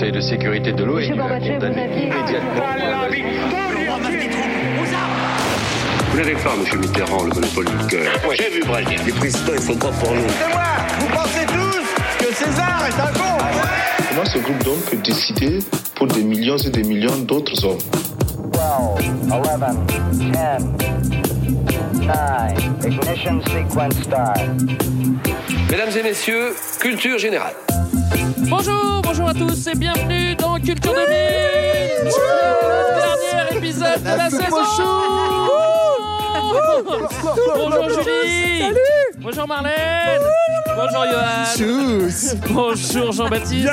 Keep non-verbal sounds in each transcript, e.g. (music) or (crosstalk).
Conseil de sécurité de l'ONU a condamné immédiatement. Vous n'avez pas, monsieur Mitterrand, le monopole du cœur. Moi j'ai vu Brazil. Les présidents, ils sont pas pour nous? C'est moi Vous pensez tous que César est un con? Comment ce groupe d'hommes peut décider pour des millions et des millions d'autres hommes 12, 11, 10, 9, ignition sequence start. Mesdames et messieurs, culture générale. Bonjour, bonjour à tous et bienvenue dans Culture 2000 Le dernier épisode de la saison. Bonjour Julie. Bonjour Marlène Bonjour Johan Bonjour Jean-Baptiste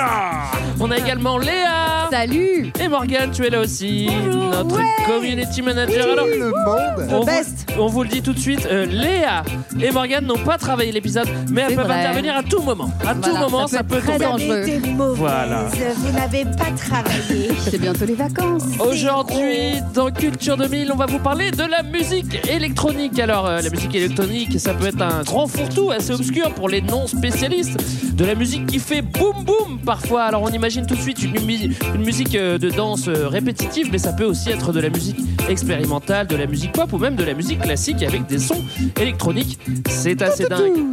On a également Léa Salut Et Morgane, tu es là aussi Notre community manager Alors, le monde on vous, on vous le dit tout de suite, euh, Léa et Morgane n'ont pas travaillé l'épisode, mais elles peuvent vrai. intervenir à tout moment. À tout moment, ça ça peut être très tomber. dangereux. Voilà. Vous n'avez pas travaillé. C'est bientôt les vacances. Aujourd'hui, dans Culture 2000, on va vous parler de la musique électronique. Alors, euh, la musique électronique, ça peut être un grand fourre-tout assez obscur pour les non-spécialistes. De la musique qui fait boum boum parfois. Alors, on imagine tout de suite une, une musique euh, de danse euh, répétitive, mais ça peut aussi être de la musique expérimentale, de la musique pop ou même de la musique classique avec des sons électroniques. C'est assez dingue.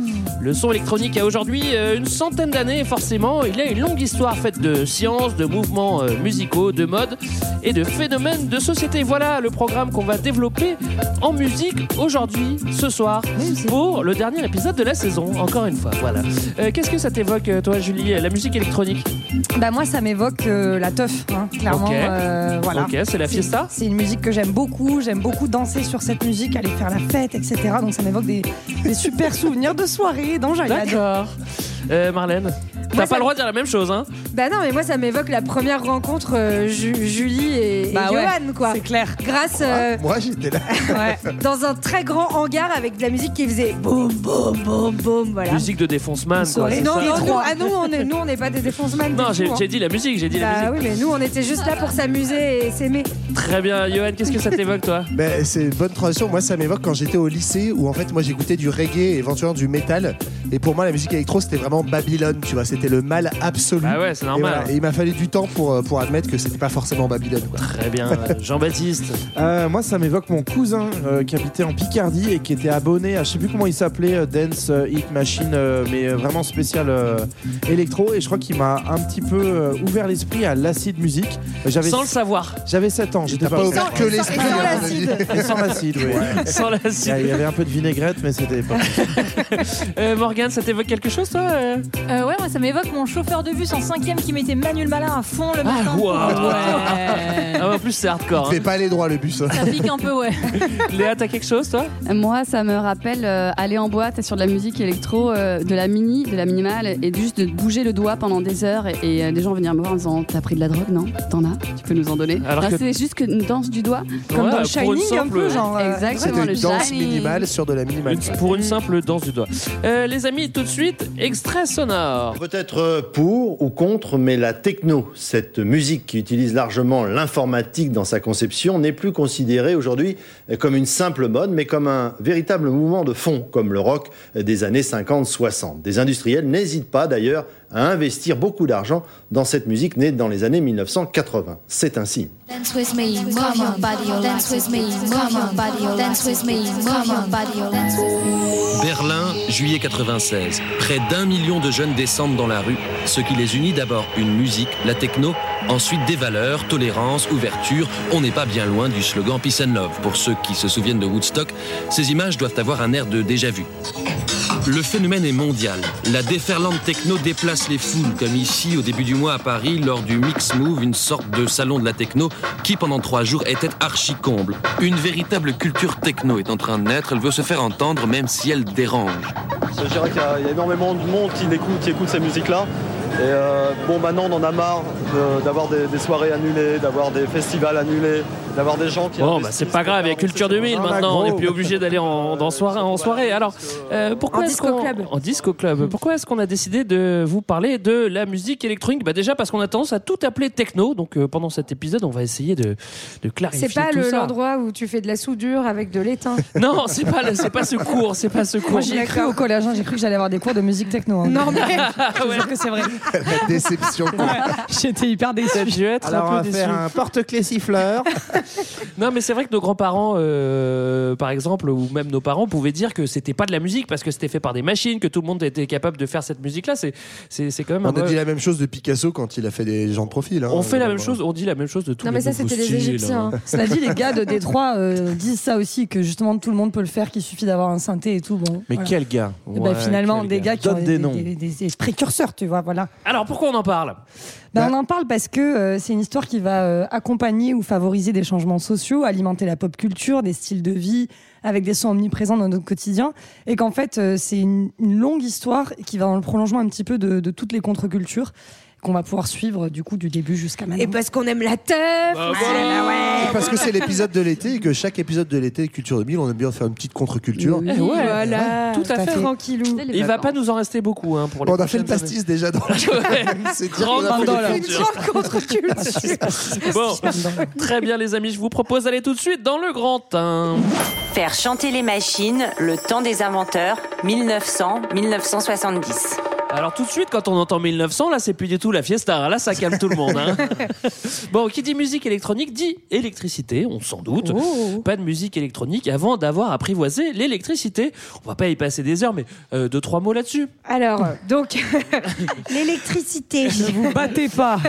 Le son électronique a aujourd'hui euh, une centaine d'années forcément, il a une longue histoire faite de sciences, de mouvements musicaux, de mode et de phénomènes de société. Voilà le programme qu'on va développer en musique aujourd'hui, ce soir, pour le dernier épisode de la saison, encore une fois. Voilà. Euh, Qu'est-ce que ça t'évoque, euh, toi, Julie, la musique électronique Bah moi ça m'évoque euh, la teuf, hein, clairement. Ok. euh, voilà. Ok, c'est la fiesta C'est une musique que j'aime beaucoup, j'aime beaucoup danser sur cette musique, aller faire la fête, etc. Donc ça m'évoque des, des super souvenirs de soirée dans Jalad. D'accord. Euh, Marlène T'as pas le droit de dire la même chose, hein Bah non, mais moi ça m'évoque la première rencontre euh, Ju- Julie et, et Bah ouais, Johan, quoi. C'est clair. Grâce euh, Moi j'étais là. (laughs) Ouais. dans un très grand hangar avec de la musique qui faisait boum boum boum boum, voilà. Musique de défonceman, quoi. c'est Non, ça non, nous, ah, nous, on est, nous, on n'est pas des défonceman. Non, j'ai hein. j'ai dit la musique, j'ai dit la Bah musique. oui, mais nous, on était juste là pour s'amuser et s'aimer. Très bien, Johan, qu'est-ce que ça t'évoque, toi? (laughs) Ben, c'est une bonne transition. Moi, ça m'évoque quand j'étais au lycée où en fait, moi, j'écoutais du reggae et éventuellement du métal. Et pour moi, la musique électro, c'était vraiment Babylone, tu vois. C'était le mal absolu. Ah ouais, c'est et, normal. voilà. Et il m'a fallu du temps pour, euh, pour admettre que c'était pas forcément Babylone. Quoi. Très bien, (laughs) Jean-Baptiste. Euh, moi, ça m'évoque mon cousin euh, qui habitait en Picardie et qui était abonné à je sais plus comment il s'appelait, euh, Dance euh, Hit Machine, euh, mais euh, vraiment spécial euh, électro. Et je crois qu'il m'a un petit peu euh, ouvert l'esprit à l'acide musique. J'avais Sans le savoir. j'avais 7 ans, j'étais pas, pas ouvert que l'esprit. sans mon l'acide. sans l'acide, oui. (laughs) Sans la Il y a- il y avait un peu de vinaigrette, mais c'était pas. (laughs) euh, Morgane, ça t'évoque quelque chose, toi euh Euh, ouais, moi ça m'évoque mon chauffeur de bus en cinquième qui mettait Manuel Malin à fond le matin. Ah, waouh. Ouais. Ah, En plus, c'est hardcore. Il hein. fait pas aller droit le bus. hein. Ça pique un peu, ouais. (laughs) Léa, t'as quelque chose, toi? Moi, ça me rappelle euh, aller en boîte sur de la musique électro, euh, de la mini, de la minimale, et juste de bouger le doigt pendant des heures. Et, et, euh, des gens venir me voir en disant T'as pris de la drogue Non? T'en as? Tu peux nous en donner? Alors que- C'est juste une danse du doigt. Comme Ouais, dans le Shining, un simple- peu, genre. euh, Exactement, le une danse Shining. minimale sur de la minimale. Une- Pour une simple danse du doigt. Euh, les amis, tout de suite, extrait sonore. Peut-être euh, pour ou contre, mais la techno, cette musique qui utilise largement l'informatique dans sa conception, n'est plus considérée aujourd'hui euh, comme une simple mode, mais comme un véritable mouvement de fond, comme le rock des années 50-60. Des industriels n'hésitent pas d'ailleurs à investir beaucoup d'argent dans cette musique née dans les années 1980. C'est ainsi. Oh, oh, oh. Berlin, juillet 96. Près d'un million de jeunes descendent dans la rue. Ce qui les unit d'abord une musique, la techno, ensuite des valeurs, tolérance, ouverture. On n'est pas bien loin du slogan Peace and Love. Pour ceux qui se souviennent de Woodstock, ces images doivent avoir un air de déjà-vu. Le phénomène est mondial. La déferlante techno déplace les foules, comme ici au début du mois à Paris, lors du Mix Move, une sorte de salon de la techno qui pendant trois jours était archi comble. Une véritable culture techno est en train de naître, elle veut se faire entendre même si elle dérange. Je dirais qu'il y, a- énormément de monde qui écoute, qui musiques-là. Et euh, bon, maintenant, on en a marre de- d'avoir des, des soirées annulées, d'avoir des festivals annulés, d'avoir des gens qui. Bon, bah, c'est pas grave, il y a Culture 2000 maintenant, on n'est plus obligé d'aller en, soirée, en soirée. Alors, euh, pourquoi En est-ce disco qu'on- club. En disco club. Pourquoi est-ce qu'on a décidé de vous parler de la musique électronique? Bah Déjà parce qu'on a tendance à tout appeler techno, donc euh, pendant cet épisode, on va essayer de, de clarifier C'est pas tout le- l'endroit où tu fais de la soudure avec de l'étain. (laughs) Non, c'est pas, pas ce cours, c'est pas ce cours. Moi, j'y ai cru au collège, hein, j'ai cru que j'allais avoir des cours de musique techno. hein. Non, mais- Je jure que c'est vrai. La déception. (laughs) J'étais hyper dû être Alors, on un va déçu. faire un porte-clés siffleur. (laughs) Non, mais c'est vrai que nos grands-parents, euh, par exemple, ou même nos parents, pouvaient dire que c'était pas de la musique parce que c'était fait par des machines, que tout le monde était capable de faire cette musique-là. C'est, c'est, c'est quand même. On un a vrai- dit la même chose de Picasso quand il a fait des gens de profil. hein. On fait la même chose, on dit la même chose de tout Non, mais ça, c'était les Égyptiens. hein. (laughs) Cela dit, les gars de Détroit euh, disent ça aussi, que justement tout le monde peut le faire, qu'il suffit d'avoir un synthé et tout. Bon, Mais voilà. quel gars Eh ben, finalement, des gars qui ont Donne des, des noms. des- des- des précurseurs, tu vois, voilà. Alors pourquoi on en parle? Ben, on en parle parce que euh, c'est une histoire qui va euh, accompagner ou favoriser des changements sociaux, alimenter la pop culture, des styles de vie, avec des sons omniprésents dans notre quotidien, et qu'en fait euh, c'est une, une longue histoire qui va dans le prolongement un petit peu de, de toutes les contre-cultures qu'on va pouvoir suivre du coup du début jusqu'à maintenant. Et parce qu'on aime la teuf. Bah, Ah, ouais. Parce que c'est l'épisode de l'été et que chaque épisode de l'été Culture 2000, on aime bien faire une petite contre-culture. Ouais, Voilà, tout à fait. Tranquillou. Il va pas nous en rester beaucoup hein, pour les On a fait le pastis déjà dans (laughs) Ouais. C'est Grande fait cultures. Grande contre-culture. Bon, très bien les amis, je vous propose d'aller tout de suite dans le grand 1. Faire chanter les machines, le temps des inventeurs, 1900-1970. Alors tout de suite, quand on entend 1900, là, c'est plus du tout la fiesta. Là, ça calme tout le monde. hein. (laughs) bon, qui dit musique électronique dit électricité, on s'en doute. Oh. Pas de musique électronique avant d'avoir apprivoisé l'électricité. On va pas y passer des heures, mais euh, deux trois mots là-dessus. Alors, donc, (laughs) l'électricité. Ne vous battez pas. (laughs)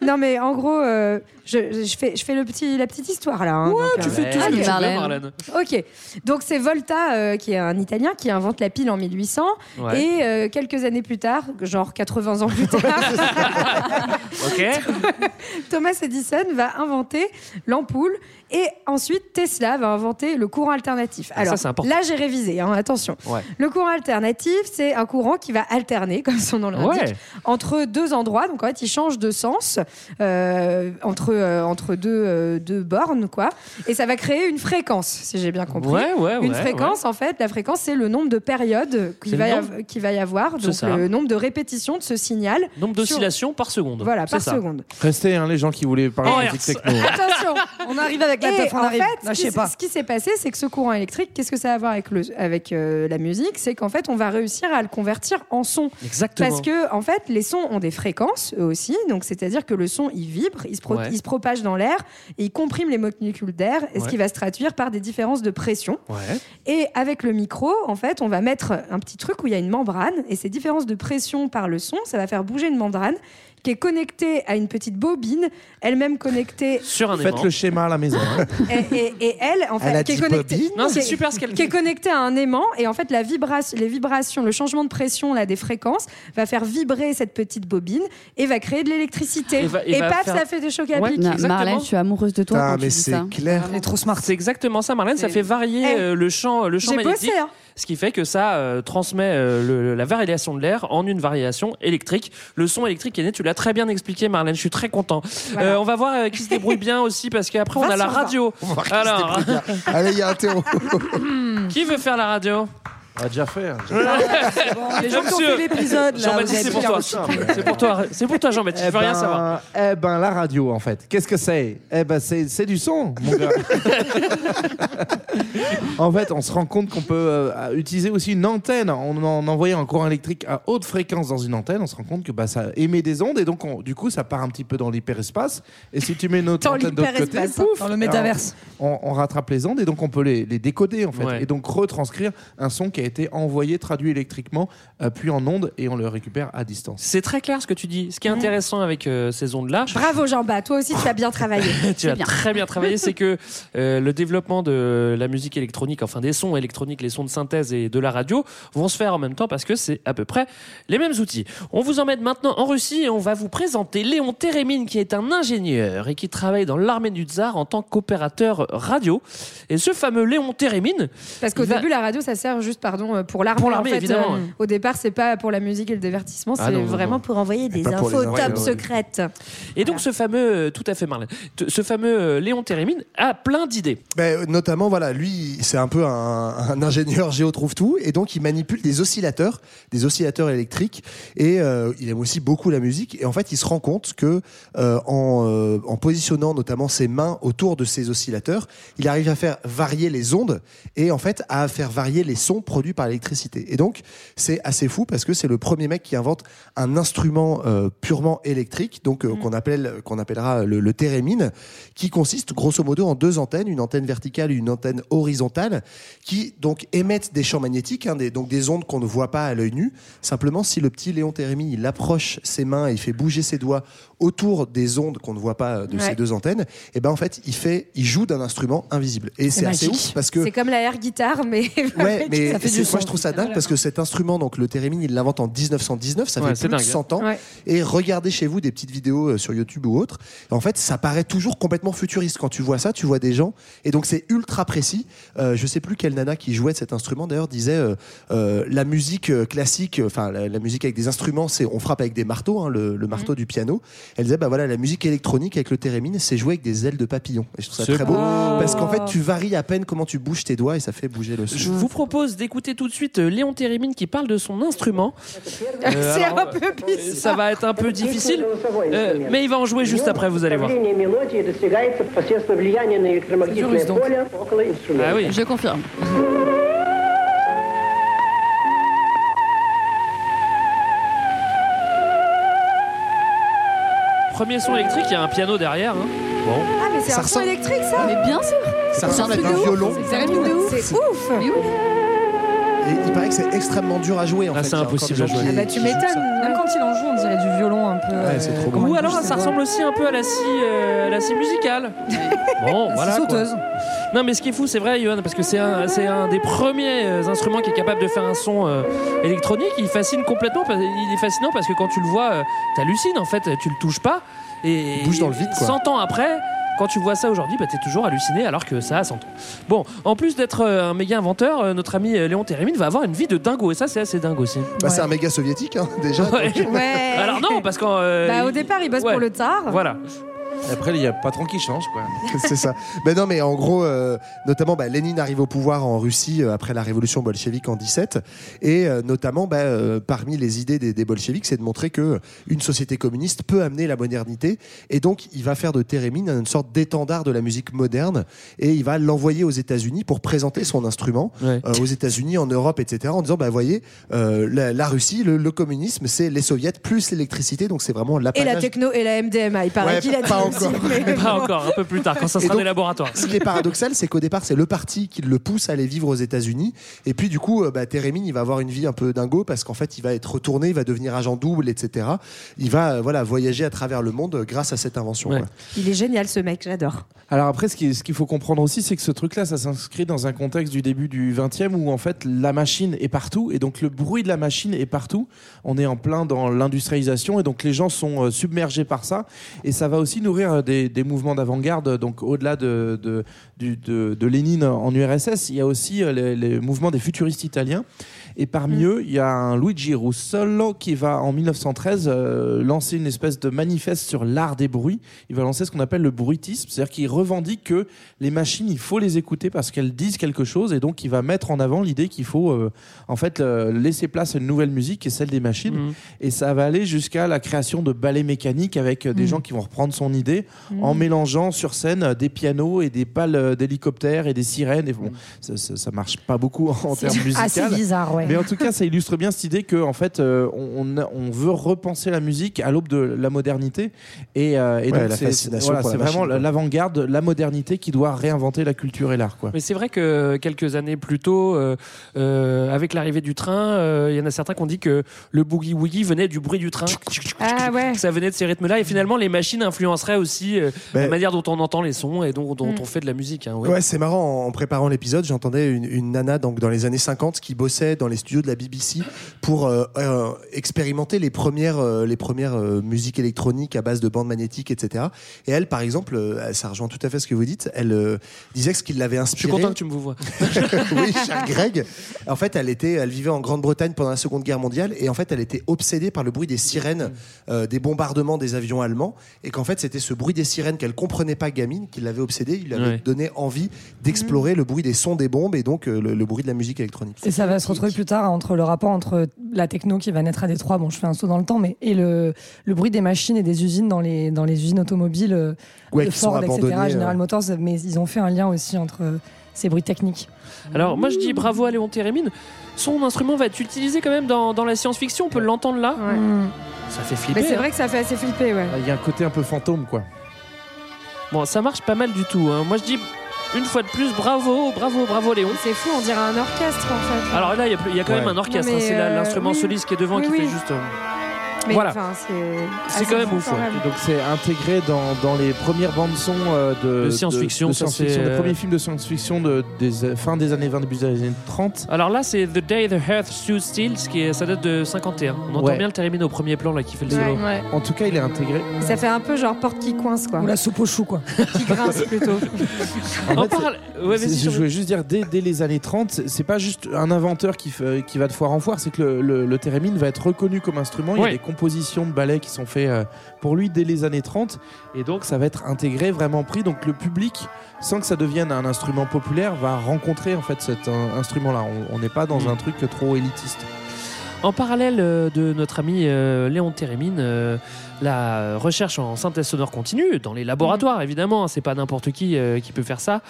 Non, mais en gros, euh, je, je fais, je fais le petit, la petite histoire là. hein. Donc, tu euh, fais tout ce ok. que tu veux, Marlène. Marlène. Ok, donc c'est Volta, euh, qui est un Italien, qui invente la pile en 1800. Ouais. Et euh, quelques années plus tard, genre 80 ans plus tard. (laughs) (laughs) Thomas Edison va inventer l'ampoule. Et ensuite, Tesla va inventer le courant alternatif. Ah, ça, Alors c'est important. là, j'ai révisé, hein, attention. Ouais. Le courant alternatif, c'est un courant qui va alterner, (laughs) comme son nom l'indique, Ouais. entre deux endroits. Donc en fait, il change de sens euh, entre, euh, entre deux, euh, deux bornes, quoi. Et ça va créer une fréquence, si j'ai bien compris. Ouais, ouais, une ouais, fréquence, en fait, la fréquence, c'est le nombre de périodes qu'il va, qu'il va y avoir, donc ça. le nombre de répétitions de ce signal. Nombre d'oscillations par seconde. Voilà, par ça. seconde. Restez, hein, les gens qui voulaient parler Oh, de musique techno. Attention On arrive avec Et on en fait, Non, ce qui, pas. ce qui s'est passé, c'est que ce courant électrique, qu'est-ce que ça a à voir avec, le, avec euh, la musique? C'est qu'en fait, on va réussir à le convertir en son. Exactement. Parce que, en fait, les sons ont des fréquences, eux aussi. Donc, c'est-à-dire que le son, il vibre, il se, pro- Ouais. il se propage dans l'air et il comprime les molécules d'air, ce qui va se traduire par des différences de pression. Ouais. Et avec le micro, en fait, on va mettre un petit truc où il y a une membrane, et ces différences de pression par le son, ça va faire bouger une membrane qui est connectée à une petite bobine, elle-même connectée Sur un Faites aimant. le schéma à la maison. hein. et, et- et elle, en Elle a fait, qui est connectée, bobine Non, c'est qui est- super ce qu'elle qui est connectée à un aimant, et en fait, la vibration, les vibrations, le changement de pression là des fréquences va faire vibrer cette petite bobine et va créer de l'électricité. Et Et, va- et va paf, faire- ça fait des chocs à Ouais. pic. Na- Exactement. Marlène, je suis amoureuse de toi Putain, quand tu mais dis c'est ça. clair. Elle est trop smart. C'est exactement ça, Marlène. Ça fait varier Eh, euh, le champ, le champ J'ai magnétique. bossé, hein. Ce qui fait que ça euh, transmet euh, le- la variation de l'air en une variation électrique. Le son électrique est né, tu l'as très bien expliqué, Marlène. Je suis très content. Voilà. Euh, on va voir euh, qui se débrouille bien aussi, parce qu'après, on a la radio. On va voir qui se Alors. Allez, il y a un terreau. (laughs) qui veut faire la radio? On a déjà fait. hein. (laughs) Les gens qui ont Monsieur. fait l'épisode, là, vous Jean-Baptiste, avez c'est pour bien toi. reçu. C'est pour toi. C'est pour toi, Jean-Baptiste. Eh Je veux rien ben, savoir. Eh ben, la radio, en fait. Qu'est-ce que c'est? Eh ben, c'est c'est du son, mon gars. (laughs) en fait, on se rend compte qu'on peut euh, utiliser aussi une antenne. En, en envoyant un courant électrique à haute fréquence dans une antenne, on se rend compte que bah, ça émet des ondes et donc, on- du coup, ça part un petit peu dans l'hyperespace. Et si tu mets notre Dans antenne de l'autre côté, l'hyperespace, pouf, Dans le métaverse. on, on rattrape les ondes et donc on peut les, les décoder en fait Ouais. et donc retranscrire un son qui a été envoyé, traduit électriquement, euh, puis en ondes et on le récupère à distance. C'est très clair ce que tu dis. Ce qui est intéressant avec euh, ces ondes-là, Bravo, Jean-Baptiste. Toi aussi, tu as bien travaillé. (laughs) tu as très bien travaillé, (laughs) c'est que euh, le développement de la musique électronique, enfin des sons électroniques, les sons de synthèse et de la radio, vont se faire en même temps parce que c'est à peu près les mêmes outils. On vous emmène maintenant en Russie et on va vous présenter Léon Térémine qui est un ingénieur et qui travaille dans l'armée du tsar en tant qu'opérateur radio. Et ce fameux Léon Térémine, Parce qu'au va- début, la radio, ça sert juste par pardon, euh, pour l'armée. Pour l'armée, En fait, évidemment, euh, ouais. Au départ, c'est pas pour la musique et le divertissement, Ah c'est non, vraiment non. pour envoyer des infos top ouais. secrètes. Et donc, ce fameux, euh, tout à fait Marlène, ce fameux Léon Térémine a plein d'idées. Ben, notamment, voilà, lui, c'est un peu un, un ingénieur géo trouve tout, et donc il manipule des oscillateurs, des oscillateurs électriques, et euh, il aime aussi beaucoup la musique. Et en fait, il se rend compte que euh, en, euh, en positionnant notamment ses mains autour de ces oscillateurs, il arrive à faire varier les ondes et en fait à faire varier les sons produits par l'électricité. Et donc, c'est assez fou parce que c'est le premier mec qui invente un instrument euh, purement électrique, donc euh, qu'on appelle qu'on appellera le, le thérémine, qui consiste grosso modo en deux antennes, une antenne verticale et une antenne horizontale, qui donc émettent des champs magnétiques, hein, des, donc des ondes qu'on ne voit pas à l'œil nu. Simplement, si le petit Léon Térémine il approche ses mains et il fait bouger ses doigts autour des ondes qu'on ne voit pas euh, de Ouais. ces deux antennes, et ben en fait, il fait, il joue d'un instrument invisible. Et c'est assez ouf parce que C'est comme la air guitare, mais. (laughs) Ouais, mais ça fait du moi son. je trouve ça dingue parce que cet instrument, donc le thérémine, il l'invente en 1919, ça Ouais, fait plus de dingue. 100 ans. Ouais. Et regardez chez vous des petites vidéos euh, sur YouTube ou autre. En fait, ça paraît toujours complètement futuriste quand tu vois ça. Tu vois des gens et donc c'est ultra précis. Euh, je sais plus quelle nana qui jouait de cet instrument d'ailleurs disait euh, euh, la musique classique, enfin la, la musique avec des instruments, c'est on frappe avec des marteaux, hein, le, le marteau du piano. Elle disait, bah voilà, la musique électronique avec le thérémine, c'est jouer avec des ailes de papillon. Je trouve ça très beau, parce qu'en fait, tu varies à peine comment tu bouges tes doigts et ça fait bouger le son. Je vous propose d'écouter tout de suite euh, Léon Thérémine qui parle de son instrument. Euh, (laughs) c'est un peu. Euh, ça va être un peu difficile, mais il va en jouer juste après, vous allez voir. Ah oui, je confirme. Premier son électrique, il y a un piano derrière. hein. Bon. Ah, mais c'est Ça un son ressemble- électrique, ça Mais bien sûr. Ça ressemble à ouf. violon. C'est un truc de ouf. C'est ouf Mais oui. Et il paraît que c'est extrêmement dur à jouer en fait. c'est Il y a encore impossible à jouer. qui- Ah bah tu qui jouent m'étonnes. Même quand il en joue, on dirait du violon un peu. Ouais, c'est trop comment Ou alors ça ressemble aussi un peu à la scie, euh, la scie musicale. (laughs) Bon, C'est voilà. quoi. sauteuse. Non, mais ce qui est fou, c'est vrai, Johan, parce que c'est un, c'est un des premiers euh, instruments qui est capable de faire un son euh, électronique. Il fascine complètement. parce- Il est fascinant parce que quand tu le vois, euh, t'hallucines en fait. Tu le touches pas et Il bouge dans le vide, quoi. 100 ans après. Quand tu vois ça aujourd'hui, bah, t'es toujours halluciné alors que ça a 100 ans. Bon, en plus d'être euh, un méga inventeur, euh, notre ami euh, Léon Térémine va avoir une vie de dingo et ça c'est assez dingue aussi. Bah, C'est un méga soviétique hein, déjà. Ouais. donc- Ouais. Alors non, parce qu'en euh, Bah, au départ, il bosse ouais. pour le tsar. Voilà. Et après, il y a pas patron qui change, quoi. (laughs) c'est ça. Ben non, mais en gros, euh, notamment, bah, Lénine arrive au pouvoir en Russie euh, après la révolution bolchevique en 17, et euh, notamment, bah, euh, parmi les idées des, des bolcheviks, c'est de montrer que une société communiste peut amener la modernité, et donc il va faire de Térémine une sorte d'étendard de la musique moderne, et il va l'envoyer aux États-Unis pour présenter son instrument Ouais. euh, aux États-Unis, en Europe, etc., en disant, bah, voyez, euh, la, la Russie, le, le communisme, c'est les soviets plus l'électricité, donc c'est vraiment Et la techno et la MDMA, il paraît Ouais, qu'il a dit pas encore. (laughs) Pas un peu plus tard, quand ça sera donc- des laboratoires. Ce qui est paradoxal, c'est qu'au départ, c'est le parti qui le pousse à aller vivre aux États-Unis. Et puis, du coup, euh, bah, Térémine, il va avoir une vie un peu dingo parce qu'en fait, il va être retourné, il va devenir agent double, etc. Il va euh, voilà, voyager à travers le monde grâce à cette invention. Ouais. Il est génial ce mec, j'adore. Alors après, ce qui- ce qu'il faut comprendre aussi, c'est que ce truc-là, ça s'inscrit dans un contexte du début du 20e où en fait la machine est partout et donc le bruit de la machine est partout. On est en plein dans l'industrialisation et donc les gens sont euh, submergés par ça et ça va aussi euh, des, mouvements d'avant-garde. Donc au-delà de, Lénine en URSS, il y a aussi euh, les mouvements des futuristes italiens. Et parmi eux, il y a un Luigi Russolo qui va en 1913 euh, lancer une espèce de manifeste sur l'art des bruits. Il va lancer ce qu'on appelle le bruitisme, c'est-à-dire qu'il revendique que les machines, il faut les écouter parce qu'elles disent quelque chose, et donc il va mettre en avant l'idée qu'il faut euh, en fait euh, laisser place à une nouvelle musique qui est celle des machines. Mhm. Et ça va aller jusqu'à la création de ballets mécaniques avec des Mhm. gens qui vont reprendre son idée en mélangeant sur scène des pianos et des pales d'hélicoptères et des sirènes. Et bon, ça, ça, ça marche pas beaucoup en termes musicaux. Assez bizarre, ouais. Mais en tout cas, ça illustre bien cette idée que en fait, euh, on, on- veut repenser la musique à l'aube de la modernité. Et, euh, et Ouais, donc, la c'est- voilà, la vraiment l'avant-garde, la modernité qui doit réinventer la culture et l'art. Quoi. Mais c'est vrai que quelques années plus tôt, euh, euh, avec l'arrivée du train, euh, il y en a certains qui ont dit que le boogie woogie venait du bruit du train. Ah ouais. Ça venait de ces rythmes-là. Et finalement, les machines influenceraient aussi euh, Ben- la manière dont on entend les sons et dont, dont Mm. on fait de la musique. hein, ouais. Ouais, c'est marrant. En préparant l'épisode, j'entendais une, une nana donc dans les années 50 qui bossait dans les studios de la BBC pour euh, euh, expérimenter les premières, euh, les premières euh, musiques électroniques à base de bandes magnétiques, etc. Et elle, par exemple, euh, ça rejoint tout à fait ce que vous dites. Elle euh, disait que ce qui l'avait Je inspiré. suis content que tu me vois. (laughs) oui, cher Greg. En fait, elle était, elle vivait en Grande-Bretagne pendant la Seconde Guerre mondiale et en fait, elle était obsédée par le bruit des sirènes, euh, des bombardements des avions allemands et qu'en fait, c'était ce bruit des sirènes qu'elle comprenait pas gamine qui l'avait obsédée. Il lui avait Ouais. donné envie d'explorer le bruit des sons des bombes et donc euh, le, le bruit de la musique électronique. Et ça va se retrouver plus tard entre le rapport entre la techno qui va naître à Détroit, bon, je fais un saut dans le temps, mais et le, le bruit des machines et des usines dans les, dans les usines automobiles euh, Ouais, de Ford, etc., abandonnées, General euh. Motors, mais ils ont fait un lien aussi entre euh, ces bruits techniques. Alors moi je dis bravo à Léon Térémine. Son instrument va être utilisé quand même dans, dans la science-fiction. On peut l'entendre là. Ouais. Ça fait flipper. Mais c'est hein. vrai que ça fait assez flipper, ouais. Il y a un côté un peu fantôme, quoi. Bon, ça marche pas mal du tout. hein. Moi je dis une fois de plus bravo, bravo, bravo Léon. C'est fou, on dirait un orchestre en fait. Alors là, il y a y, quand Ouais. même un orchestre. Hein. C'est euh, l'instrument oui. soliste qui est devant Oui, qui oui. fait juste. Mais Voilà. enfin, c'est quand même ouf, ouais. Donc c'est intégré dans, dans les premières bandes son euh, de, De science-fiction, c'est, les euh, premiers films de science-fiction de, des euh, fin des années 20, début des années 30. Alors là, c'est The Day the Earth Stood Still, ce qui est, ça date de 51. On entend Ouais. bien le Térémine au premier plan là qui fait le Ouais. solo. Ouais. En tout cas, il est intégré. Ça fait un peu genre porte qui coince quoi. Ou la soupe au chou, quoi. Qui grince (laughs) plutôt. En En fait, parle- je voulais juste dire, dès, dès les années 30, c'est- pas juste un inventeur qui, fait- qui va de foire en foire, c'est que le, le, le thérémine va être reconnu comme instrument. Il y a des compositions de ballets qui sont faites euh, pour lui dès les années 30, et donc ça va être intégré, vraiment pris. Donc le public, sans que ça devienne un instrument populaire, va rencontrer en fait cet instrument-là. On- n'est pas dans Mm. un truc trop élitiste. En parallèle euh, de notre ami euh, Léon Térémine, euh, la recherche en synthèse sonore continue dans les laboratoires, évidemment. hein, C'est pas n'importe qui euh, qui peut faire ça.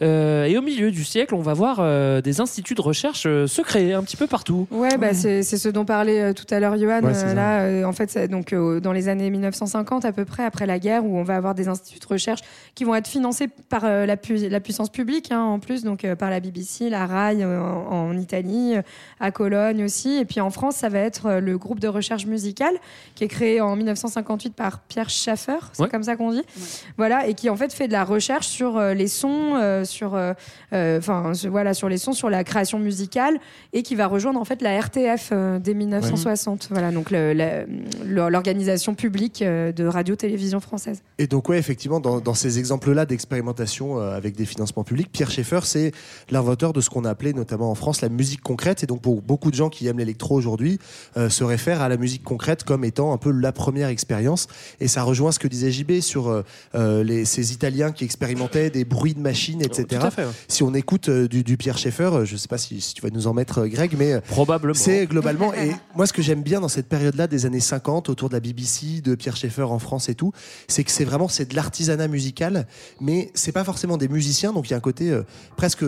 Euh, et au milieu du siècle, on va voir euh, des instituts de recherche euh, se créer un petit peu partout. Ouais, bah, c'est c'est ce dont parlait euh, tout à l'heure Johan. Ouais, euh, là, euh, en fait, c'est donc euh, dans les années 1950 à peu près, après la guerre, où on va avoir des instituts de recherche qui vont être financés par euh, la, pu- la puissance publique, hein, en plus, donc euh, par la BBC, la RAI euh, en, en Italie, à Cologne aussi, et puis en France, ça va être euh, le groupe de recherche musicale qui est créé en 1958 par Pierre Schaffer, c'est Ouais. comme ça qu'on dit, voilà, et qui en fait fait de la recherche sur euh, les sons, euh, sur, euh, euh, enfin, voilà, sur les sons, sur la création musicale, et qui va rejoindre en fait la RTF euh, dès 1960. Voilà, donc l'organisation publique euh, de radio-télévision française. Et donc, ouais, effectivement, dans, dans ces exemples-là d'expérimentation euh, avec des financements publics, Pierre Schaeffer, c'est l'inventeur de ce qu'on appelait notamment en France la musique concrète. Et donc, pour beaucoup de gens qui aiment l'électro aujourd'hui, euh, se réfèrent à la musique concrète comme étant un peu la première expérience. Et ça rejoint ce que disait JB sur euh, euh, les, ces Italiens qui expérimentaient des bruits de machines, etc. Tout à fait, ouais. Si on écoute euh, du, du Pierre Schaeffer, je sais pas si, si tu vas nous en mettre, Greg, mais Probablement. c'est globalement, et moi ce que j'aime bien dans cette période-là des années 50, autour de la BBC, de Pierre Schaeffer en France et tout, c'est que c'est vraiment c'est de l'artisanat musical, mais c'est pas forcément des musiciens, donc il y a un côté euh, presque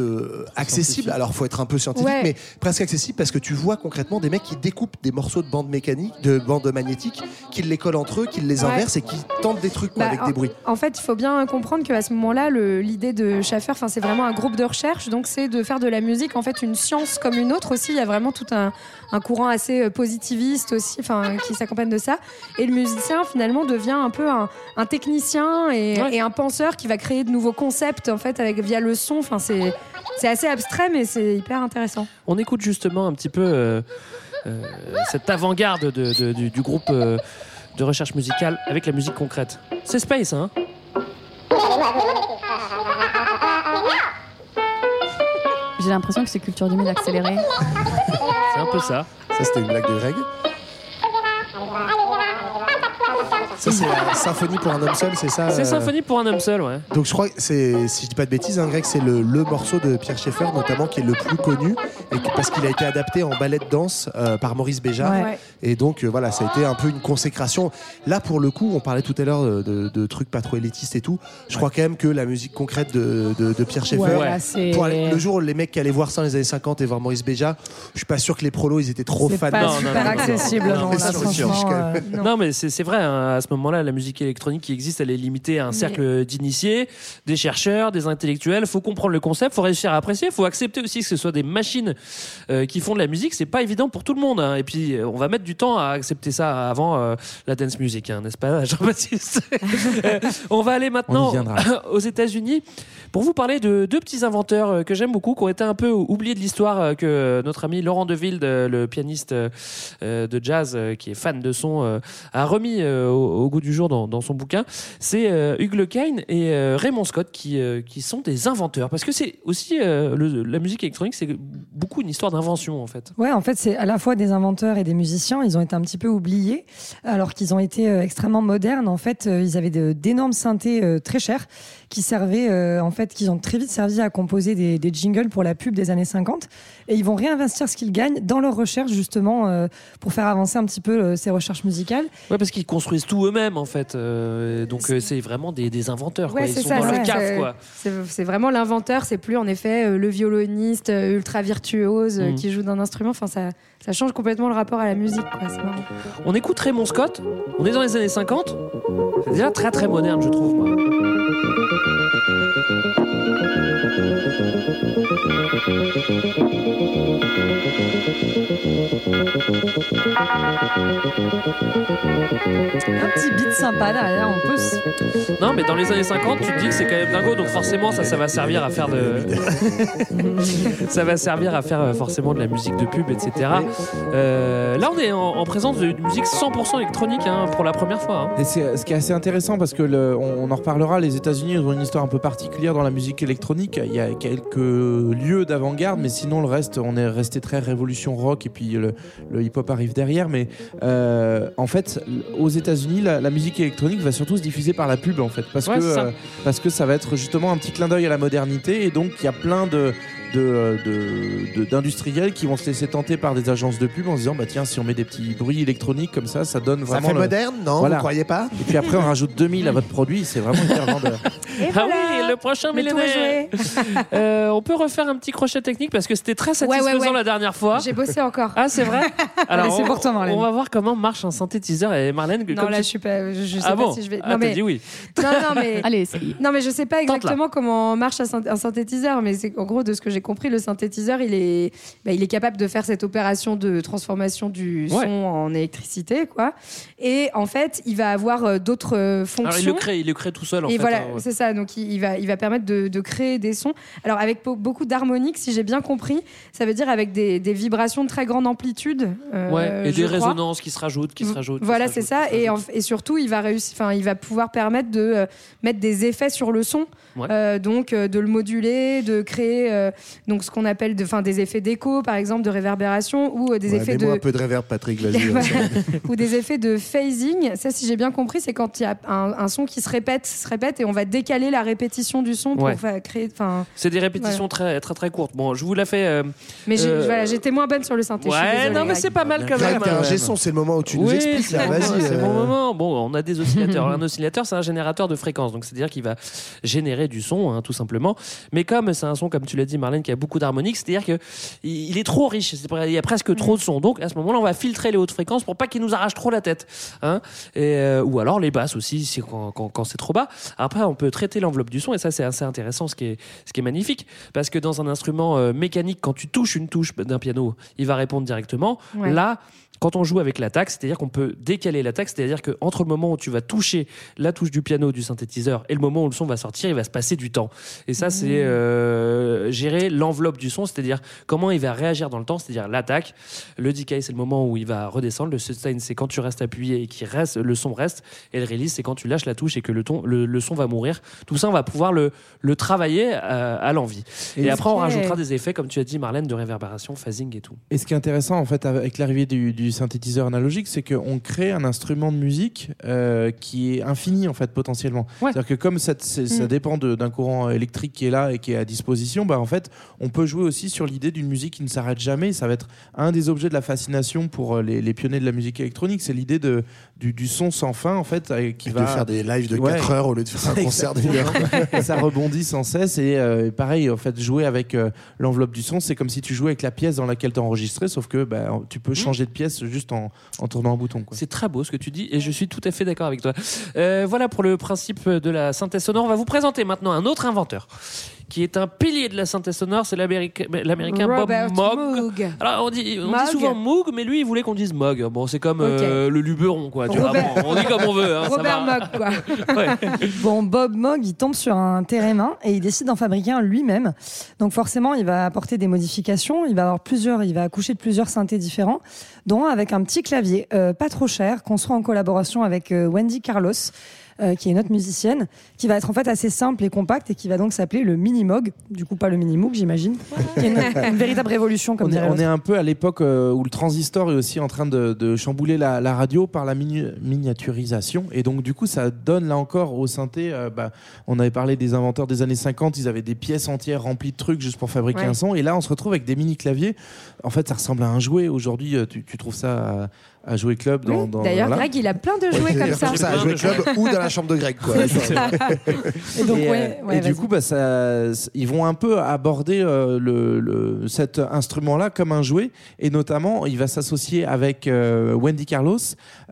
accessible. Alors faut être un peu scientifique, Ouais. mais presque accessible parce que tu vois concrètement des mecs qui découpent des morceaux de bande mécanique, de bande magnétique, qui les collent entre eux, qui les Ouais. inversent et qui tentent des trucs quoi, Bah, avec en, des bruits. En fait, il faut bien comprendre qu'à ce moment-là, l'idée de Schaffer, enfin, c'est vraiment un groupe de recherche, donc c'est de faire de la musique en fait une science comme une autre aussi. Il y a vraiment tout un, un courant assez euh, positiviste aussi, enfin, qui s'accompagne de ça. Et le musicien finalement devient un peu un, un technicien et, et un penseur qui va créer de nouveaux concepts en fait avec via le son. Enfin, c'est c'est assez abstrait, mais c'est hyper intéressant. On écoute justement un petit peu euh, euh, cette avant-garde de- de- du, du groupe euh, de recherche musicale avec la musique concrète. C'est Space, hein J'ai l'impression que c'est culture 2000 accélérée. C'est un peu ça. Ça c'était une blague de Greg. Ça c'est la symphonie pour un homme seul, c'est ça C'est euh, Symphonie pour un homme seul, ouais. Donc je crois que c'est, si je dis pas de bêtises, hein, Greg, c'est le, le morceau de Pierre Schaeffer notamment qui est le plus connu et que- parce qu'il a été adapté en ballet de danse euh, par Maurice Béjart. Ouais. Et donc euh, voilà, ça a été un peu une consécration. Là pour le coup, on parlait tout à l'heure de, de- de trucs pas trop élitistes et tout. Je crois quand même que la musique concrète de, de- de Pierre Schaeffer, Ouais, c'est- pour aller- le jour où les mecs qui allaient voir ça dans les années 50 et voir Maurice Béjart, je suis pas sûr que les prolos ils étaient trop C'est fans. pas Non, super non, non, non, accessible, non, non, Non, mais c'est c'est vrai, hein, à ce moment-là, la musique électronique qui existe, elle est limitée à un cercle d'initiés, des chercheurs, des intellectuels. Faut comprendre le concept, faut réussir à apprécier, faut accepter aussi que ce soit des machines euh, qui font de la musique. C'est pas évident pour tout le monde. hein. Et puis, euh, on va mettre du temps à accepter ça avant euh, la dance music, hein, n'est-ce pas, (laughs) Jean-Baptiste? On va aller maintenant (clears throat) aux États-Unis pour vous parler de deux petits inventeurs que j'aime beaucoup, qui ont été un peu oubliés de l'histoire, que notre ami Laurent Deville, de- le pianiste de jazz qui est fan de son, a remis au, au goût du jour dans, dans son bouquin. C'est euh, Hugues Lequesne et euh, Raymond Scott qui, euh, qui sont des inventeurs. Parce que c'est aussi, le- la musique électronique, c'est beaucoup une histoire d'invention en fait. Ouais, en fait, c'est à la fois des inventeurs et des musiciens. Ils ont été un petit peu oubliés, alors qu'ils ont été extrêmement modernes. En fait, ils avaient d'énormes synthés très chers qui servaient, en fait, qui ont très vite servi à composer des, des jingles pour la pub des années 50. Et ils vont réinvestir ce qu'ils gagnent dans leurs recherches, justement, pour faire avancer un petit peu ces recherches musicales. Ouais, parce qu'ils construisent tout eux-mêmes en fait. Euh, donc euh, c'est vraiment des, des inventeurs. quoi. Ils c'est sont ça. dans le cave quoi. C'est vraiment l'inventeur, c'est plus en effet euh, le violoniste ultra virtuose Mm. qui joue d'un instrument. Enfin, ça, ça change complètement le rapport à la musique. quoi. On écoute Raymond Scott, on est dans les années 50, c'est déjà très très moderne je trouve. moi. Un petit beat sympa derrière, on peut. se- Non mais dans les années 50 tu te dis que c'est quand même dingo donc forcément ça ça va servir à faire de (laughs) ça va servir à faire euh, forcément de la musique de pub etc. Euh, là on est en, en présence d'une musique 100% électronique hein, pour la première fois. hein. Et c'est ce qui est assez intéressant parce que le- on, on en reparlera. Les États-Unis ont une histoire un peu particulière dans la musique électronique. Il y a quelques lieux d'avant-garde, mais sinon le reste, on est resté très révolution rock et puis le, le hip-hop arrive derrière. Mais euh, en fait, aux États-Unis, la, la musique électronique va surtout se diffuser par la pub en fait, parce Ouais, que ça. euh, parce que ça va être justement un petit clin d'œil à la modernité et donc il y a plein de de- de- de- d'industriels qui vont se laisser tenter par des agences de pub en se disant bah tiens si on met des petits bruits électroniques comme ça ça donne Ça vraiment fait le- moderne, non Voilà. Vous croyez pas et puis après, on rajoute 2000 à votre produit, c'est vraiment hyper vendeur. (laughs) Ah oui, le prochain millénaire. (laughs) Euh, on peut refaire un petit crochet technique parce que c'était très satisfaisant Ouais, ouais, ouais. la dernière fois. J'ai bossé encore. Ah, c'est vrai (laughs) c'est on, pour toi, Marlène. on va voir comment marche un synthétiseur. Et Marlène, Non, comme là, tu- je suis pas. Je, je sais Ah pas bon si je vais. Ah, non, t'as mais dit oui. Non, non, mais. Allez, essaye. Non, mais je sais pas exactement comment marche un synthétiseur, mais c'est en gros de ce que j'ai compris, le synthétiseur, il est, bah, il est capable de faire cette opération de transformation du Ouais. son en électricité, quoi. Et en fait, il va avoir euh, d'autres euh, fonctions. Alors, il le crée, il le crée tout seul en et fait. voilà, hein, ouais. c'est ça. Donc, il, va, il va permettre de, de créer des sons. Alors, avec beaucoup d'harmoniques, si j'ai bien compris, ça veut dire avec des, des vibrations de très grande amplitude. euh, Ouais, et des crois. résonances qui se rajoutent, qui se rajoutent. Voilà, c'est ça. Et, en- et surtout, il va réussir, enfin, il va pouvoir permettre de euh, mettre des effets sur le son, Ouais. Euh, donc euh, de le moduler, de créer euh, donc ce qu'on appelle, de, enfin, des effets d'écho, par exemple, de réverbération ou euh, des Ouais, effets de un peu de reverb, Patrick, vas-y. (laughs) Voilà. (laughs) ou des effets de phasing. Ça, si j'ai bien compris, c'est quand il y a un, un son qui se répète, se répète, et on va décaler la répétition du son pour Ouais. fa- créer. Enfin, C'est des répétitions très, très très courtes. Bon, je vous la fais. euh, mais euh, voilà, j'étais moins bonne sur le synthé. Ouais, désolée, non, mais c'est pas mal quand même. un hein. G-son, c'est le moment où tu nous Oui, expliques. c'est là, bon, Vas-y. c'est euh, mon moment. Bon, on a des oscillateurs. (laughs) un oscillateur, c'est un générateur de fréquences. Donc, c'est-à-dire qu'il va générer du son, hein, tout simplement. Mais comme c'est un son, comme tu l'as dit, Marlène, qui a beaucoup d'harmoniques, c'est-à-dire que il est trop riche. Il y a presque trop de son. Donc, à ce moment-là, on va filtrer les hautes fréquences pour pas qu'il nous arrache trop la tête. Hein et, euh, ou alors les basses aussi, si, quand, quand- quand c'est trop bas. Après, on peut traiter l'enveloppe du son. Et ça, c'est assez intéressant, ce qui est, ce qui est magnifique. Parce que dans un instrument euh, mécanique, quand tu touches une touche d'un piano, il va répondre directement. Ouais. Là, quand on joue avec l'attaque, c'est-à-dire qu'on peut décaler l'attaque, c'est-à-dire qu'entre le moment où tu vas toucher la touche du piano du synthétiseur et le moment où le son va sortir, il va se passer du temps. Et ça, c'est euh, gérer l'enveloppe du son, c'est-à-dire comment il va réagir dans le temps, c'est-à-dire l'attaque. Le decay, c'est le moment où il va redescendre. Le sustain, c'est quand tu restes appuyé et qu'il reste, le son reste. Et le release, c'est quand tu lâches la touche et que le, ton, le, le son va mourir. Tout ça, on va pouvoir le, le travailler à, à l'envie. Et, Et après, on rajoutera des effets, comme tu as dit, Marlène, de réverbération, phasing et tout. Et ce qui est intéressant en fait avec l'arrivée du, du synthétiseur analogique, c'est qu'on crée un instrument de musique euh, qui est infini en fait potentiellement. C'est-à-dire que comme ça, c'est- ça Mm. dépend de- d'un courant électrique qui est là et qui est à disposition, bah en fait on peut jouer aussi sur l'idée d'une musique qui ne s'arrête jamais. Ça va être un des objets de la fascination pour euh, les, les pionniers de la musique électronique, c'est l'idée de du, du son sans fin en fait, euh, qui Et va de faire des lives de Ouais. 4 heures au lieu de faire un (laughs) concert d'une heure. Et ça rebondit sans cesse et euh, pareil en fait jouer avec euh, l'enveloppe du son c'est comme si tu jouais avec la pièce dans laquelle tu enregistré sauf que bah, tu peux changer de pièce juste en, en tournant un bouton. C'est très beau ce que tu dis et je suis tout à fait d'accord avec toi. Euh, voilà pour le principe de la synthèse sonore. On va vous présenter maintenant un autre inventeur qui est un pilier de la synthèse sonore, c'est l'Américain Bob Robert Moog. Moog. Alors on dit, on Moog. dit souvent Moog, mais lui il voulait qu'on dise Moog. Bon, c'est comme euh, le Luberon quoi. Tu vois, Robert- bon, on dit comme on veut. hein, ça Robert va. Moog, quoi. (laughs) Bon, Bob Moog, il tombe sur un terrain et il décide d'en fabriquer un lui-même. Donc forcément, il va apporter des modifications. Il va avoir plusieurs, il va accoucher de plusieurs synthés différents, dont avec un petit clavier, euh, pas trop cher, construit en collaboration avec euh, Wendy Carlos. Euh, qui est une autre musicienne, qui va être en fait assez simple et compact et qui va donc s'appeler le Mini Moog, du coup pas le Mini Moog j'imagine, (laughs) qui est une, une véritable révolution comme on est, on est un peu à l'époque euh, où le transistor est aussi en train de, de chambouler la, la radio par la mini- miniaturisation. Et donc, du coup, ça donne là encore au synthé. euh, bah, on avait parlé des inventeurs des années 50, ils avaient des pièces entières remplies de trucs juste pour fabriquer Ouais. un son. Et là, on se retrouve avec des mini claviers. En fait, ça ressemble à un jouet. Aujourd'hui, tu, tu trouves ça à, à jouer club dans. Oui, dans- D'ailleurs, voilà. Greg, il a plein de jouets comme ça. comme ça, à jouer club ou dans la chambre de Greg. Quoi. (laughs) Et donc, et, euh, ouais, ouais, et du coup, bah, ça, ils vont un peu aborder euh, le, le- cet instrument-là comme un jouet, et notamment, il va s'associer avec euh, Wendy Carlos,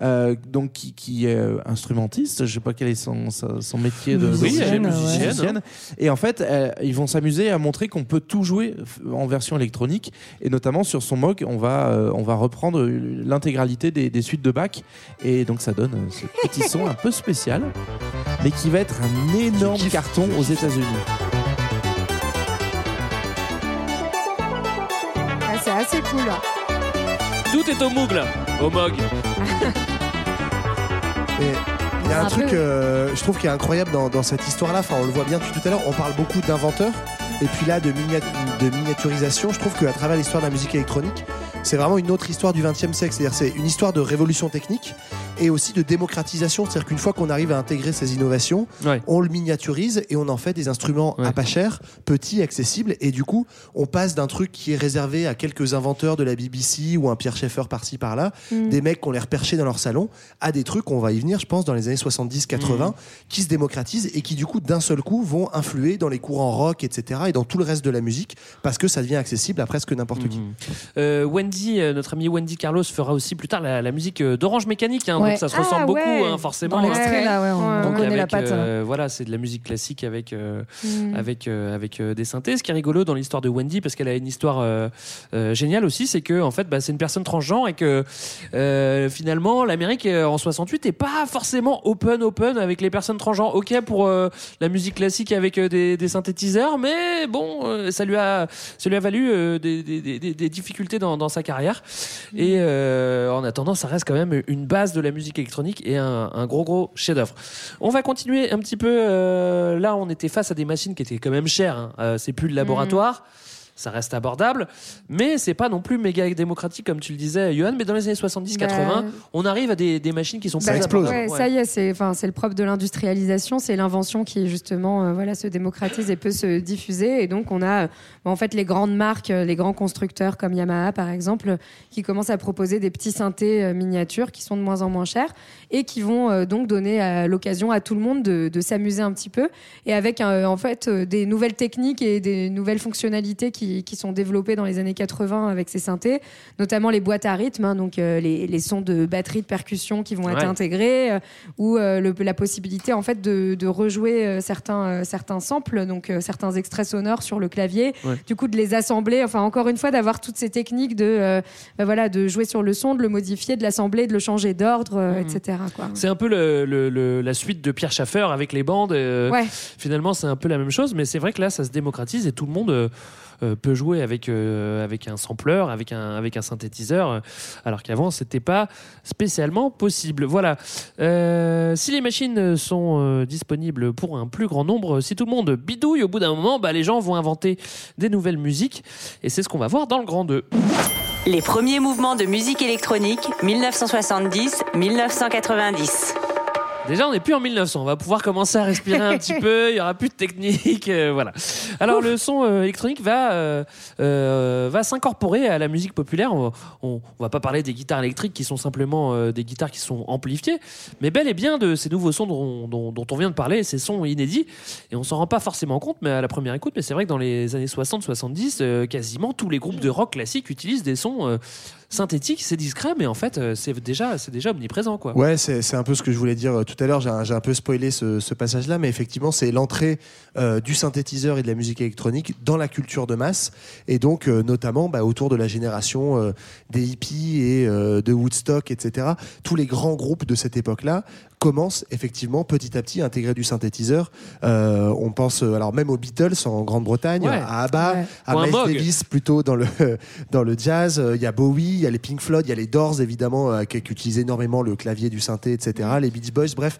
euh, donc qui, qui est instrumentiste. Je sais pas quel est son, son, métier de Oui, de musicienne, Et en fait, euh, ils vont s'amuser à montrer qu'on peut tout jouer en version électronique, et notamment sur son Moog, on va, euh, on va reprendre l'intégralité des, des suites de Bach, et donc ça donne euh, ce petit (laughs) son un peu spécial, mais qui va être un énorme carton aux États-Unis. Ah, c'est assez cool. Tout est au Moog là, au Moog. Et il y a un, Un truc, euh, je trouve, qui est incroyable dans, dans cette histoire-là. Enfin, on le voit bien depuis tout à l'heure. On parle beaucoup d'inventeurs. Et puis là, de, minia- de miniaturisation. Je trouve qu'à travers l'histoire de la musique électronique, c'est vraiment une autre histoire du XXe siècle. C'est-à-dire, c'est une histoire de révolution technique et aussi de démocratisation. C'est-à-dire qu'une fois qu'on arrive à intégrer ces innovations, Ouais. on le miniaturise et on en fait des instruments à pas cher, petits, accessibles. Et du coup, on passe d'un truc qui est réservé à quelques inventeurs de la BBC ou un Pierre Schaeffer par-ci par-là, Mm. des mecs qu'on les reperchés dans leur salon, à des trucs, on va y venir, je pense, dans les années 70-80, Mm. qui se démocratisent et qui, du coup, d'un seul coup, vont influer dans les courants rock, etc., et dans tout le reste de la musique, parce que ça devient accessible à presque n'importe qui. Euh, Wendy, euh, notre amie Wendy Carlos fera aussi plus tard la, la musique euh, d'Orange Mécanique, hein, Ouais. donc ça se Ah, ressemble beaucoup, ouais. hein, forcément. Dans l'extrait, Ouais, là, ouais, on, Donc connaît la avec, patte. euh, voilà, c'est de la musique classique avec euh, Mm. avec euh, avec euh, des synthés. Ce qui est rigolo dans l'histoire de Wendy, parce qu'elle a une histoire euh, euh, géniale aussi, c'est que en fait, bah, c'est une personne transgenre et que euh, finalement, l'Amérique en 68 est pas forcément open open avec les personnes transgenres. Ok pour euh, la musique classique avec euh, des, des synthétiseurs, mais bon, euh, ça lui a ça lui a valu euh, des, des, des, des- des difficultés dans, dans sa carrière. Et euh, en attendant, ça reste quand même une base de la musique électronique et un, un gros gros chef-d'œuvre. On va continuer un petit peu. là, on était face à des machines qui étaient quand même chères. hein. C'est plus le laboratoire. Ça reste abordable, mais c'est pas non plus méga démocratique comme tu le disais, Johan. Mais dans les années 70-80, Bah, on arrive à des, des machines qui sont Bah, plus explose. ouais, Ça y est, c'est enfin c'est le propre de l'industrialisation, c'est l'invention qui justement euh, voilà se démocratise et peut se diffuser. Et donc on a euh, en fait les grandes marques, euh, les grands constructeurs comme Yamaha par exemple, qui commencent à proposer des petits synthés miniatures qui sont de moins en moins chers et qui vont euh, donc donner l'occasion à tout le monde de, de s'amuser un petit peu et avec euh, en fait des nouvelles techniques et des nouvelles fonctionnalités qui, qui sont développées dans les années 80 avec ces synthés, notamment les boîtes à rythme, hein, donc euh, les, les sons de batterie de percussion qui vont être intégrés, euh, ou euh, le- la possibilité en fait de, de rejouer certains certains samples, donc certains extraits sonores sur le clavier, Ouais. du coup de les assembler, enfin encore une fois d'avoir toutes ces techniques de bah, voilà de jouer sur le son, de le modifier, de l'assembler, de le changer d'ordre, Mhm. etc. C'est un peu le, le- le- la suite de Pierre Schaeffer avec les bandes. Ouais. Finalement, c'est un peu la même chose, mais c'est vrai que là, ça se démocratise et tout le monde peut jouer avec, euh, avec un sampler, avec un, avec un synthétiseur, euh, alors qu'avant, c'était pas spécialement possible. Voilà. Euh, si les machines sont euh, disponibles pour un plus grand nombre, si tout le monde bidouille, au bout d'un moment, bah, les gens vont inventer des nouvelles musiques. Et c'est ce qu'on va voir dans le grand 2. Les premiers mouvements de musique électronique 1970-1990. Déjà, on n'est plus en 1900. On va pouvoir commencer à respirer un petit (laughs) peu. Il y aura plus de technique. euh, voilà. Alors, le son euh, électronique va, euh, va s'incorporer à la musique populaire. On, on, on va pas parler des guitares électriques qui sont simplement des guitares qui sont amplifiées, mais bel et bien de ces nouveaux sons dont, dont- dont on vient de parler, ces sons inédits. Et on s'en rend pas forcément compte, mais à la première écoute. Mais c'est vrai que dans les années 60-70, euh, quasiment tous les groupes de rock classique utilisent des sons synthétiques. C'est discret, mais en fait, euh, c'est déjà, c'est déjà omniprésent, quoi. Ouais, c'est un peu ce que je voulais dire euh, tout à l'heure. J'ai un, peu spoilé ce, passage-là, mais effectivement, c'est l'entrée euh, du synthétiseur et de la musique électronique dans la culture de masse, et donc notamment bah, autour de la génération des hippies et de Woodstock, etc. Tous les grands groupes de cette époque-là commencent effectivement petit à petit à intégrer du synthétiseur. Euh, on pense euh, alors même aux Beatles en Grande-Bretagne, Ouais. à ABBA, Ouais. à Miles. Davis plutôt dans le (laughs) dans le jazz. Euh, Il y a Bowie, il y a les Pink Floyd, il y a les Doors évidemment qui, qui utilisent énormément le clavier du synthé, etc. Les Beach Boys, bref.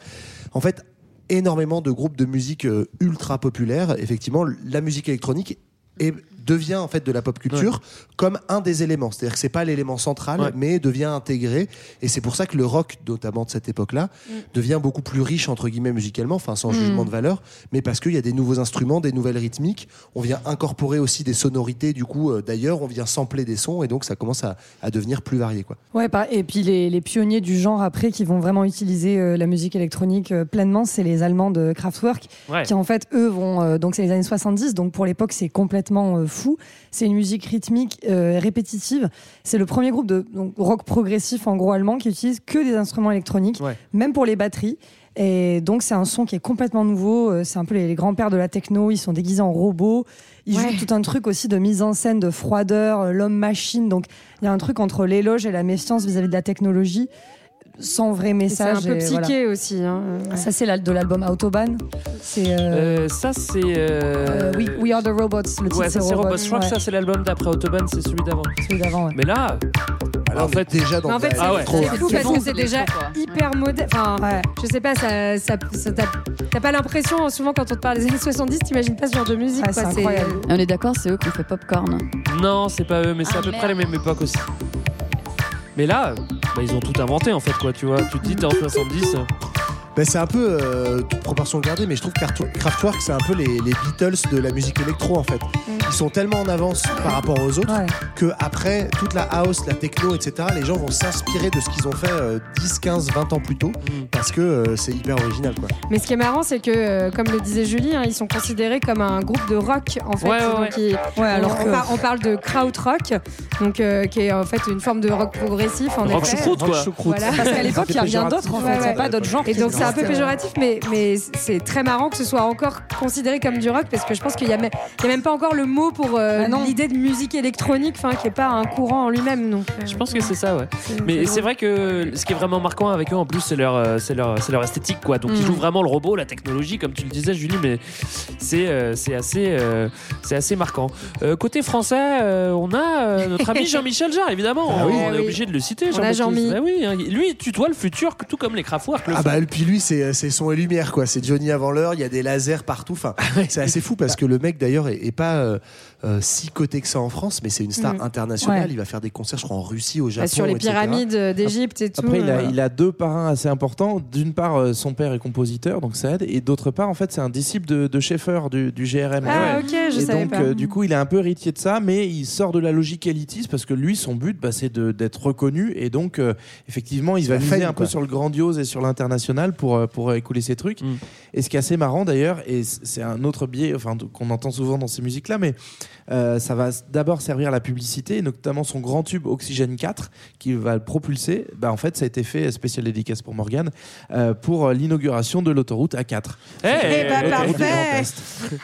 En fait, énormément de groupes de musique ultra populaires. Effectivement, la musique électronique est- devient en fait de la pop culture comme un des éléments. C'est-à-dire que c'est pas l'élément central, Ouais. mais devient intégré. Et c'est pour ça que le rock, notamment de cette époque-là, devient beaucoup plus riche entre guillemets musicalement, enfin sans Mm. jugement de valeur, mais parce qu'il y a des nouveaux instruments, des nouvelles rythmiques. On vient incorporer aussi des sonorités. Du coup, euh, d'ailleurs, on vient sampler des sons et donc ça commence à, à devenir plus varié, quoi. Ouais, et puis les, les pionniers du genre après qui vont vraiment utiliser euh, la musique électronique euh, pleinement, c'est les Allemands de Kraftwerk, Ouais. qui en fait, eux, vont. euh, donc c'est les années 70, donc pour l'époque, c'est complètement euh, fou. C'est une musique rythmique euh, répétitive. C'est le premier groupe de donc, rock progressif en gros allemand qui utilise que des instruments électroniques, même pour les batteries. Et donc c'est un son qui est complètement nouveau. Euh, C'est un peu les, les grands-pères de la techno. Ils sont déguisés en robots. Ils Ouais. jouent tout un truc aussi de mise en scène, de froideur, euh, l'homme-machine. Donc il y a un truc entre l'éloge et la méfiance vis-à-vis de la technologie, sans vrai C'est message. un peu et psyché voilà. aussi. hein. Ça c'est de l'album Autobahn. C'est euh, Euh, ça, c'est. euh, euh, We, We Are the Robots. Le titre Ouais, ça c'est Robots. Je crois que ouais. ça c'est l'album d'après Autobahn, c'est celui d'avant. Celui d'avant, ouais. Mais là, Alors, en fait, déjà dans en fait, c'est Ah ouais. c'est fou C'est parce que c'est c'est déjà hyper moderne. Enfin, je sais pas, ça, ça, ça- t'as t'as pas l'impression, souvent quand on te parle des années 70, t'imagines pas ce genre de musique. Ouais, quoi. c'est on est d'accord, c'est eux qui ont fait Popcorn. non, c'est pas eux, mais c'est Ah, à peu merde. près les mêmes époques aussi. Mais là, bah, ils ont tout inventé en fait, quoi, tu vois. Tu te dis, t'es en 70. Ben, c'est un peu euh, toute proportion gardée, mais je trouve que Kraft- Kraftwerk, c'est un peu les, les Beatles de la musique électro en fait. Ils sont tellement en avance par rapport aux autres Ouais. que après toute la house, la techno, etc., les gens vont s'inspirer de ce qu'ils ont fait euh, 10, 15, 20 ans plus tôt Mm. parce que euh, c'est hyper original quoi. Mais ce qui est marrant, c'est que, euh, comme le disait Julie, hein, ils sont considérés comme un groupe de rock, en fait. Ouais, ouais, Donc, ouais. ils- Ouais, alors on, que- par- on parle de krautrock, donc euh, qui est en fait une forme de rock progressif, en Rock effet. choucroute, quoi. Voilà. Parce qu'à l'époque, il n'y a rien d'autre en fait. Il n'y a ouais. pas d'autres genres. Et qui donc c'est un peu péjoratif, mais, mais c'est très marrant que ce soit encore considéré comme du rock parce que je pense qu'il n'y a, même- il y a même pas encore le mot pour euh, Ah non. l'idée de musique électronique, enfin qui est pas un courant en lui-même. Euh, Je pense que c'est ça, ouais. Mais c'est vrai que ce qui est vraiment marquant avec eux, en plus, c'est leur, euh, c'est leur, c'est leur esthétique, quoi. Donc, ils Mm. jouent vraiment le robot, la technologie, comme tu le disais, Julie, mais c'est euh, c'est assez, euh, c'est assez marquant. Euh, côté français, euh, on a euh, notre ami (laughs) Jean-Michel Jarre, évidemment. Ah oui. on Ah est oui. obligé de le citer, On a Jean-Baptiste. Jean-Mi. Ah oui, hein. lui, il tutoie le futur, tout comme les Kraftwerk. le Ah bah et puis lui c'est c'est son et lumière quoi, c'est Johnny avant l'heure, il y a des lasers partout, enfin c'est assez fou parce que le mec d'ailleurs est, est pas euh, si coté que ça en France, mais c'est une star Mm. internationale, Ouais. il va faire des concerts je crois en Russie, au Japon, bah, sur les etc. pyramides euh, d'Égypte et tout. Après, il a, euh, il a deux parrains assez importants. D'une part, euh, son père est compositeur, donc ça aide. Et d'autre part, en fait, c'est un disciple de, de Schaeffer du, du GRM. Ah, ok, je et savais donc, pas. euh, du coup, il est un peu héritier de ça, mais il sort de la logique élitiste parce que lui, son but, bah, c'est d'être reconnu. Et donc, euh, effectivement, il va miser un peu sur le grandiose et sur l'international pour, euh, pour écouler ses trucs. Mm. Et ce qui est assez marrant d'ailleurs, et c'est un autre biais enfin, qu'on entend souvent dans ces musiques-là, mais euh, ça va d'abord servir la publicité, notamment son grand tube Oxygène 4, qui va le propulser. Bah, en fait, ça a été fait, spécial dédicace pour Morgane, euh, pour euh, l'inauguration de l'autoroute A4. Eh, Eh bah, parfait. Est.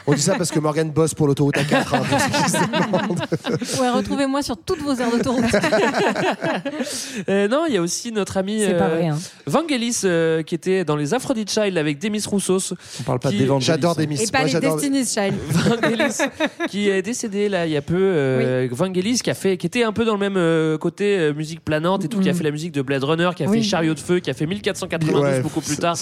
On dit ça parce que Morgan bosse pour l'autoroute A4 hein. (laughs) Ouais, retrouvez-moi sur toutes vos aires d'autoroute. (laughs) Euh, non, il y a aussi notre ami C'est pas euh, vrai. hein. Vangelis euh, qui était dans les Aphrodite Child avec Demis Roussos. On parle pas Qui- d'évangélisme. J'adore des miss. Et pas Moi, les Destiny's Child. Vangelis qui qui est (laughs) décédé là il y a peu, euh, Vangelis, qui a fait, qui était un peu dans le même euh, côté euh, musique planante et tout, qui a fait la musique de Blade Runner, qui a Oui. fait Chariot de feu, qui a fait 1492 Ouais, beaucoup plus tard.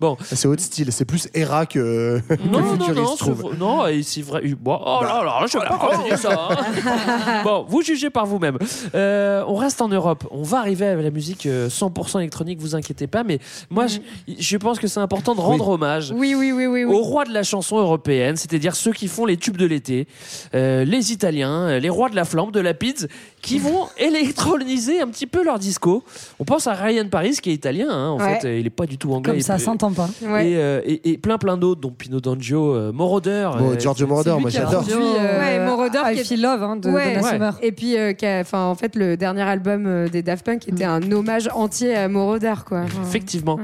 Bon, C'est autre style, c'est plus Era que, (laughs) que non, non, futuriste, non, je c'est trouve. vrai- non, et c'est vrai. Bon, oh là là, je sais pas comment dire ça. hein. (laughs) bon, vous jugez par vous-même. Euh, on reste en Europe. On va arriver à la musique euh, 100% électronique, vous inquiétez pas. Mais moi, je, je pense que c'est important de rendre hommage Oui, oui, oui, oui. oui. aux rois de la chanson européenne, c'est-à-dire ceux qui font les tubes de l'été, euh, les Italiens, euh, les rois de la flamme, de la pizza, qui vont (laughs) électroniser un petit peu leur disco. On pense à Ryan Paris, qui est italien, hein, en Ouais. fait, euh, il est pas du tout anglais. Comme ça peut- s'entend pas. Ouais. et, euh, et, et plein plein d'autres, dont Pino D'Angio, euh, Moroder. Bon, Giorgio Moroder, C'est lui moi qui a j'adore. euh, Ouais, Moroder I qui est- Feel Love hein, de Ouais. Summer. Et puis, euh, enfin, en fait, le dernier album des Daft Punk était un hommage entier à Moroder, quoi. (laughs) Effectivement.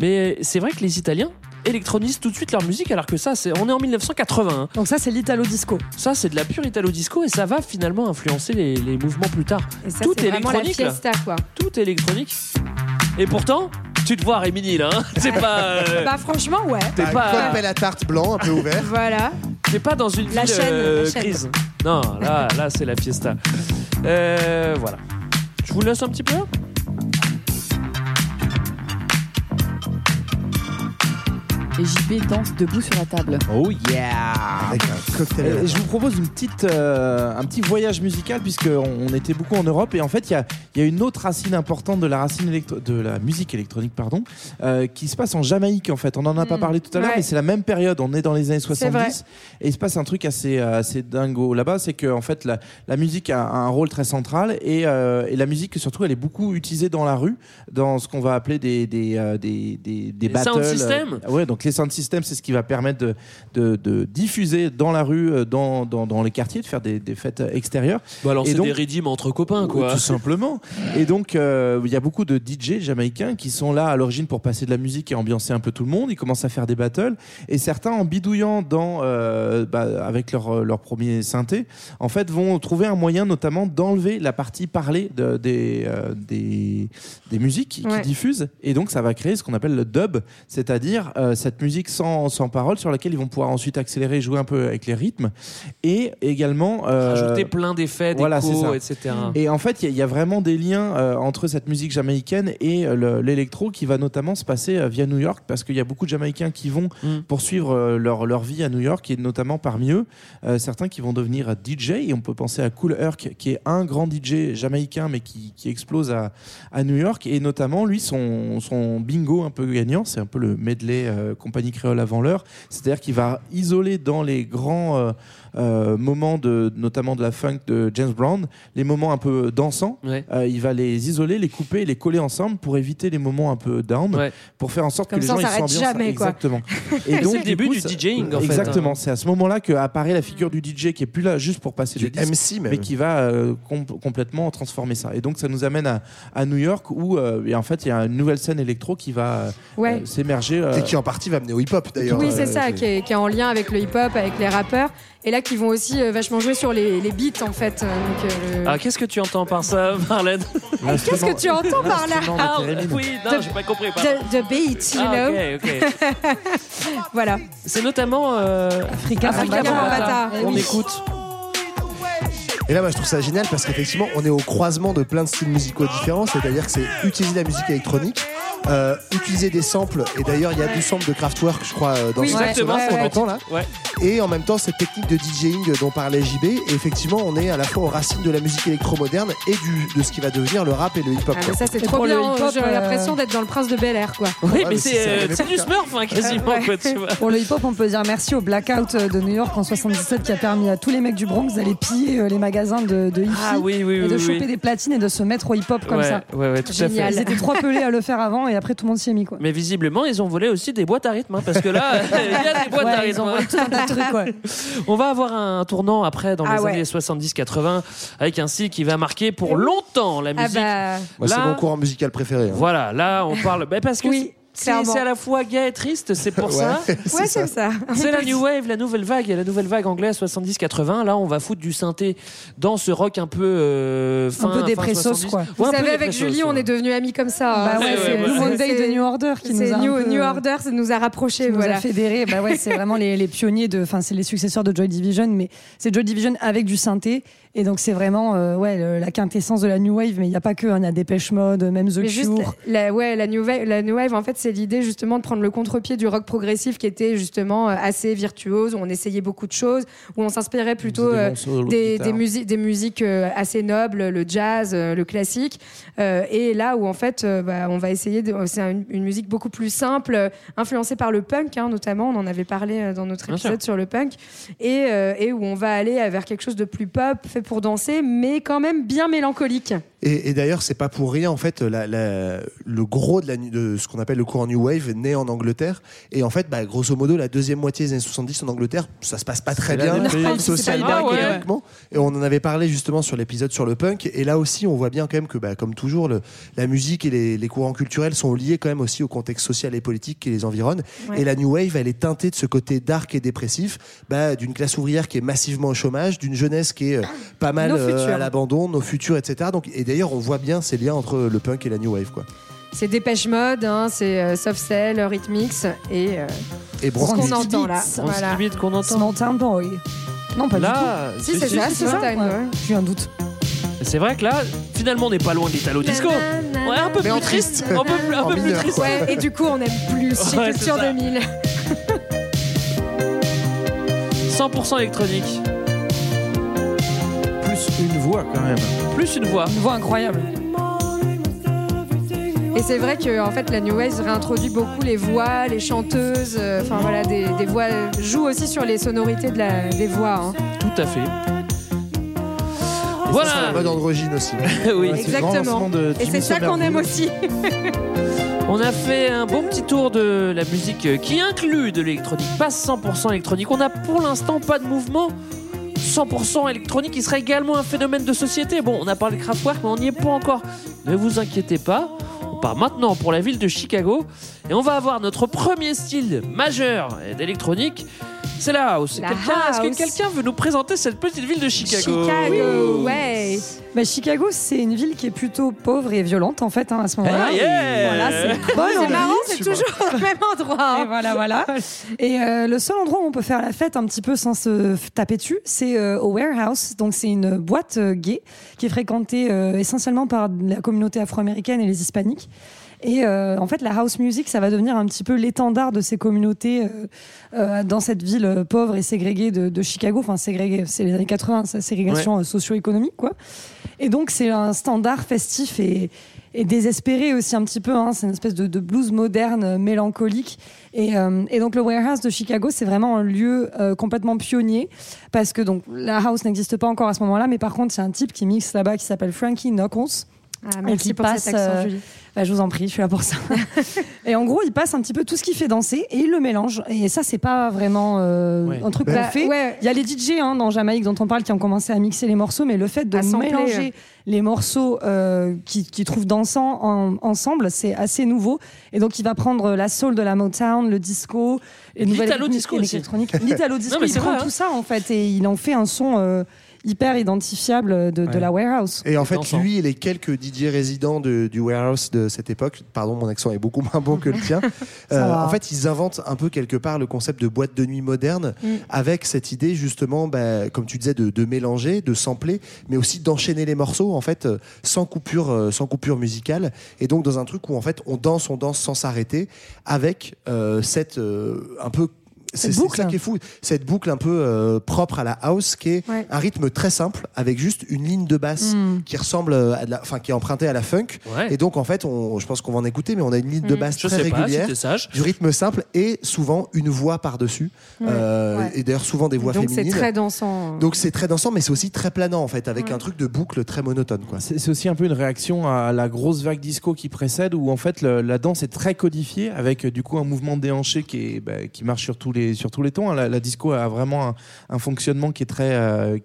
Mais c'est vrai que les Italiens électronisent tout de suite leur musique, alors que ça, c'est, on est en 1980. hein. Donc ça, c'est l'Italo Disco. Ça, c'est de la pure italo disco et ça va finalement influencer les, les mouvements plus tard. Et ça, tout est la électronique. fiesta, quoi. Tout est électronique. Et pourtant, tu te vois Rémini là. hein. (laughs) C'est pas. euh, Bah, franchement, ouais. T'es pas, pelle à tarte blanc, un peu ouvert. (laughs) Voilà. t'es pas dans une La ville chaîne, euh, la chaîne. Non, là, là, c'est la fiesta. Euh, voilà. Je vous laisse un petit peu? Et JB danse debout sur la table. Oh yeah Avec un cocktail. à la Et je vous propose une petite, euh, un petit voyage musical puisqu'on on était beaucoup en Europe et en fait il y a, il y a une autre racine importante de la racine électro- de la musique électronique pardon euh, qui se passe en Jamaïque en fait on en a pas Mm, parlé tout à l'heure ouais. mais c'est la même période on est dans les années C'est vrai. 70 et il se passe un truc assez euh, assez dingo là-bas c'est que en fait la, la musique a, un rôle très central et, euh, et la musique surtout elle est beaucoup utilisée dans la rue dans ce qu'on va appeler des des des des, des Les battles sound systems. euh, ouais donc les sound systems c'est ce qui va permettre de, de, de diffuser dans la rue euh, dans, dans, dans les quartiers de faire des, des fêtes extérieures Bah c'est donc- des rythmes entre copains, quoi. tout simplement. Et donc, euh, il y a beaucoup de DJ jamaïcains qui sont là à l'origine pour passer de la musique et ambiancer un peu tout le monde. Ils commencent à faire des battles. Et certains, en bidouillant dans, euh, bah, avec leur, leur premier synthé, en fait, vont trouver un moyen notamment d'enlever la partie parlée de- des, euh, des, des musiques qui Ouais. diffusent. Et donc, ça va créer ce qu'on appelle le dub, c'est-à-dire euh, cette musique sans, sans parole sur laquelle ils vont pouvoir ensuite accélérer, jouer un peu avec les rythmes. Et également... euh, Rajouter plein d'effets, voilà, etc. et en fait, il y, a- il y a vraiment des liens euh, entre cette musique jamaïcaine et euh, le- l'électro qui va notamment se passer euh, via New York parce qu'il y a beaucoup de Jamaïcains qui vont Mm. poursuivre leur, leur vie à New York et notamment parmi eux, certains qui vont devenir DJ. Et on peut penser à Cool Herc qui est un grand DJ jamaïcain mais qui, qui explose à, à New York. Et notamment, lui, son, son bingo un peu gagnant, c'est un peu le medley euh, compagnie créole avant l'heure. C'est-à-dire qu'il va isoler dans les grands. Euh, moments de notamment de la funk de James Brown, les moments un peu dansants, Ouais. euh, il va les isoler, les couper, les coller ensemble pour éviter les moments un peu down, Ouais. pour faire en sorte Comme que les ça, gens on ils s'ambiancent. jamais, quoi. Exactement. (laughs) Et c'est le début coup, du DJing, en fait, Exactement. hein. C'est à ce moment-là que apparaît la figure du DJ qui est plus là juste pour passer Du des disques, MC même. mais qui va euh, com- complètement transformer ça. Et donc ça nous amène à, à New York où euh, et en fait il y a une nouvelle scène électro qui va Ouais. euh, s'émerger. euh, Et qui en partie va mener au hip-hop d'ailleurs. Oui, c'est Euh, ça, qui est, qui est en lien avec le hip-hop, avec les rappeurs. Et là, qui vont aussi euh, vachement jouer sur les, les beats, en fait. Euh, Donc, euh, le- Ah, qu'est-ce que tu entends par ça, Marlène (laughs) Qu'est-ce que tu entends par là Ah, oui, non, j'ai pas compris. the, the beat, you Ah, know. ok, ok. (laughs) Voilà. C'est notamment euh, Africa, Africa Bambaataa. Bambaataa. Eh On oui. écoute. Et là, moi, je trouve ça génial parce qu'effectivement, on est au croisement de plein de styles musicaux différents. C'est-à-dire que c'est utiliser la musique électronique, euh, utiliser des samples. Et d'ailleurs, il y a du sample de Kraftwerk, je crois, euh, dans Oui, ce ouais, qu'on ouais. entend là. Ouais. Et en même temps, cette technique de DJing dont parlait JB. Et effectivement, on est à la fois aux racines de la musique électro-moderne et du, de ce qui va devenir le rap et le hip-hop. Ah, ça, c'est trop pour le bien. hip-hop, J'ai euh, l'impression d'être dans le prince de Bel Air, quoi. Oui, Ouais, mais mais c'est euh, du Smurf, hein, quasiment, Ouais. quoi, tu vois. Pour le hip-hop, on peut dire merci au blackout de New York en 77 qui a permis à tous les mecs du Bronx d'aller piller les magasins de, de hi-fi Ah oui, oui, et oui. de oui. choper des platines et de se mettre au hip-hop comme ouais, ça. Ouais, ouais, tout à Génial. Ils fait. étaient trop pelés à le faire avant et après tout le monde s'y est mis quoi. Mais visiblement, ils ont volé aussi des boîtes à rythme, hein, parce que là, (laughs) (laughs) il y a des boîtes à ils rythme. ont volé tout un tas de trucs ouais. (laughs) On va avoir un tournant après dans Ah les ouais. années 70-80 avec un style qui va marquer pour longtemps la Ah musique. bah. Moi, c'est mon courant musical préféré. hein. Voilà, là on parle. bah, parce que Oui. C'est à la fois gay et triste, c'est pour ça. (laughs) Ouais, c'est ça. C'est la new wave, la nouvelle vague, la nouvelle vague anglaise 70-80. Là, on va foutre du synthé dans ce rock un peu euh, fin, peu fin dépressos, 70. quoi. Ouais, Vous un peu savez, avec Julie, on est devenus amis comme ça. Bah hein. c'est ouais. Monday de New Order qui nous a un New, peu, New Order, ça nous a rapprochés. qui nous a fédérés. Bah ouais, c'est vraiment les, les pionniers de, enfin c'est les successeurs de Joy Division, mais c'est Joy Division avec du synthé. Et donc c'est vraiment euh, ouais le- la quintessence de la new wave. Mais il n'y a pas que, hein, il y a Dépêche Mode, même The Mais juste, Cure. la, ouais, la new wave, la new wave, en fait, c'est l'idée justement de prendre le contre-pied du rock progressif qui était justement euh, assez virtuose, où on essayait beaucoup de choses, où on s'inspirait plutôt des euh, des, des, musiques, des musiques euh, assez nobles, le jazz, euh, le classique, Euh, et là où en fait, euh, bah, on va essayer, de, c'est une, une musique beaucoup plus simple, euh, influencée par le punk, hein, notamment, on en avait parlé dans notre épisode sur le punk, et, euh, et où on va aller vers quelque chose de plus pop, fait pour danser, mais quand même bien mélancolique. Et, et d'ailleurs, c'est pas pour rien en fait. La, la- le gros de, la, de ce qu'on appelle le courant New Wave né en Angleterre. Et en fait, bah, grosso modo, la deuxième moitié des années 70 en Angleterre, ça se passe pas très bien (laughs) socialement, Ah ouais. économiquement. Et on en avait parlé justement sur l'épisode sur le punk. Et là aussi, on voit bien quand même que, bah, comme toujours, le- la musique et les, les courants culturels sont liés quand même aussi au contexte social et politique qui les environne. Ouais. Et la New Wave, elle est teintée de ce côté dark et dépressif, bah, d'une classe ouvrière qui est massivement au chômage, d'une jeunesse qui est euh, pas mal euh, à l'abandon, nos futurs, etc. Donc, et d'ailleurs, on voit bien ces liens entre le punk et la New Wave. Quoi. C'est Dépêche Mode, hein, c'est euh, Soft Cell, Rhythmix et euh, Et ce qu'on entend là. On Voilà. qu'on entend. Town Boy. Non, pas du Là, Si, c'est ça, c'est ça. tout. Ouais, J'ai eu un doute. c'est vrai que là, finalement, on n'est pas loin de l'Italo Disco. Ouais, un peu Mais plus triste. Un peu, plus- un peu plus triste. Ouais, et du coup, on aime plus chez (laughs) Ouais, Culture c'est ça. 2000. 100% (laughs) électronique. Une voix quand même. Plus une voix. Une voix incroyable. Et c'est vrai que en fait, la New Wave réintroduit beaucoup les voix, les chanteuses. euh, Enfin voilà, des, des voix joue aussi sur les sonorités de la, des voix. hein. Tout à fait. C'est Voilà. la mode androgyne aussi. (laughs) oui. Ouais, c'est Exactement. de Et c'est ça qu'on aime aussi. (laughs) On a fait un bon petit tour de la musique qui inclut de l'électronique, pas 100% électronique. On n'a pour l'instant pas de mouvement 100% électronique qui serait également un phénomène de société. Bon, on a parlé de Kraftwerk, mais on n'y est pas encore. Ne vous inquiétez pas. On part maintenant pour la ville de Chicago et on va avoir notre premier style majeur d'électronique. C'est la house. La Quelqu'un- Est-ce house. que quelqu'un veut nous présenter cette petite ville de Chicago Chicago, ouais. Bah, Chicago, c'est une ville qui est plutôt pauvre et violente en fait hein, à ce moment-là. Ah, yeah Voilà, c'est bonne C'est envie, marrant, c'est toujours au même endroit. Et voilà, voilà. Et euh, le seul endroit où on peut faire la fête un petit peu sans se f- taper dessus, c'est euh, au Warehouse. Donc c'est une boîte euh, gay qui est fréquentée euh, essentiellement par la communauté afro-américaine et les hispaniques. Et euh, en fait, la house music, ça va devenir un petit peu l'étendard de ces communautés euh, euh, dans cette ville euh, pauvre et ségrégée de, de Chicago. Enfin, ségrégée, c'est les années 80, sa ségrégation euh, socio-économique, quoi. Et donc, c'est un standard festif et, et désespéré aussi un petit peu. Hein. C'est une espèce de, de blues moderne, mélancolique. Et, euh, et donc, le Warehouse de Chicago, c'est vraiment un lieu euh, complètement pionnier parce que donc la house n'existe pas encore à ce moment-là, mais par contre, c'est un type qui mixe là-bas qui s'appelle Frankie Knuckles. Ah, Et merci qui pour passe, cet accent, euh, Julie. bah, je vous en prie, je suis là pour ça. (laughs) et en gros, il passe un petit peu tout ce qui fait danser et il le mélange. Et ça, c'est pas vraiment euh, Ouais. un truc Bah, qu'on fait. ouais. Il y a les DJ hein, dans Jamaïque dont on parle qui ont commencé à mixer les morceaux, mais le fait de À mélanger les morceaux euh, qui, qui trouvent dansant en- ensemble, c'est assez nouveau. Et donc, il va prendre la soul de la Motown, le disco, les nouvelles disco aussi. électroniques. (laughs) L'Italo disco, Non, il prend vrai, hein. tout ça en fait et il en fait un son euh, hyper identifiable de, la warehouse. Et en fait, dansant. lui et les quelques DJ résidents de- du warehouse de cette époque, pardon, mon accent est beaucoup moins bon que le tien. (laughs) euh, en fait, ils inventent un peu quelque part le concept de boîte de nuit moderne Mm. avec cette idée justement, bah, comme tu disais, de, de mélanger, de sampler, mais aussi d'enchaîner les morceaux en fait euh, sans coupure, euh, sans coupure musicale. Et donc dans un truc où en fait on danse, on danse sans s'arrêter avec euh, cette euh, un peu c'est Cette c'est boucle. ça qui est fou, cette boucle un peu euh, propre à la house, qui est Ouais. un rythme très simple avec juste une ligne de basse Mm. qui ressemble à de la, enfin qui est empruntée à la funk. Ouais. Et donc en fait, on, je pense qu'on va en écouter, mais on a une ligne de Mm. basse Je très sais pas si régulière, sage. du rythme simple et souvent une voix par dessus. Ouais. Euh, Ouais. Et d'ailleurs souvent des voix Donc c'est féminines. très dansant. Donc c'est très dansant, mais c'est aussi très planant en fait, avec Ouais. un truc de boucle très monotone quoi. C'est c'est aussi un peu une réaction à la grosse vague disco qui précède, où en fait le- la danse est très codifiée, avec euh, du coup un mouvement déhanché qui, est, bah, qui marche sur tous les, sur tous les tons. hein. La, disco a vraiment un, fonctionnement qui est très, euh,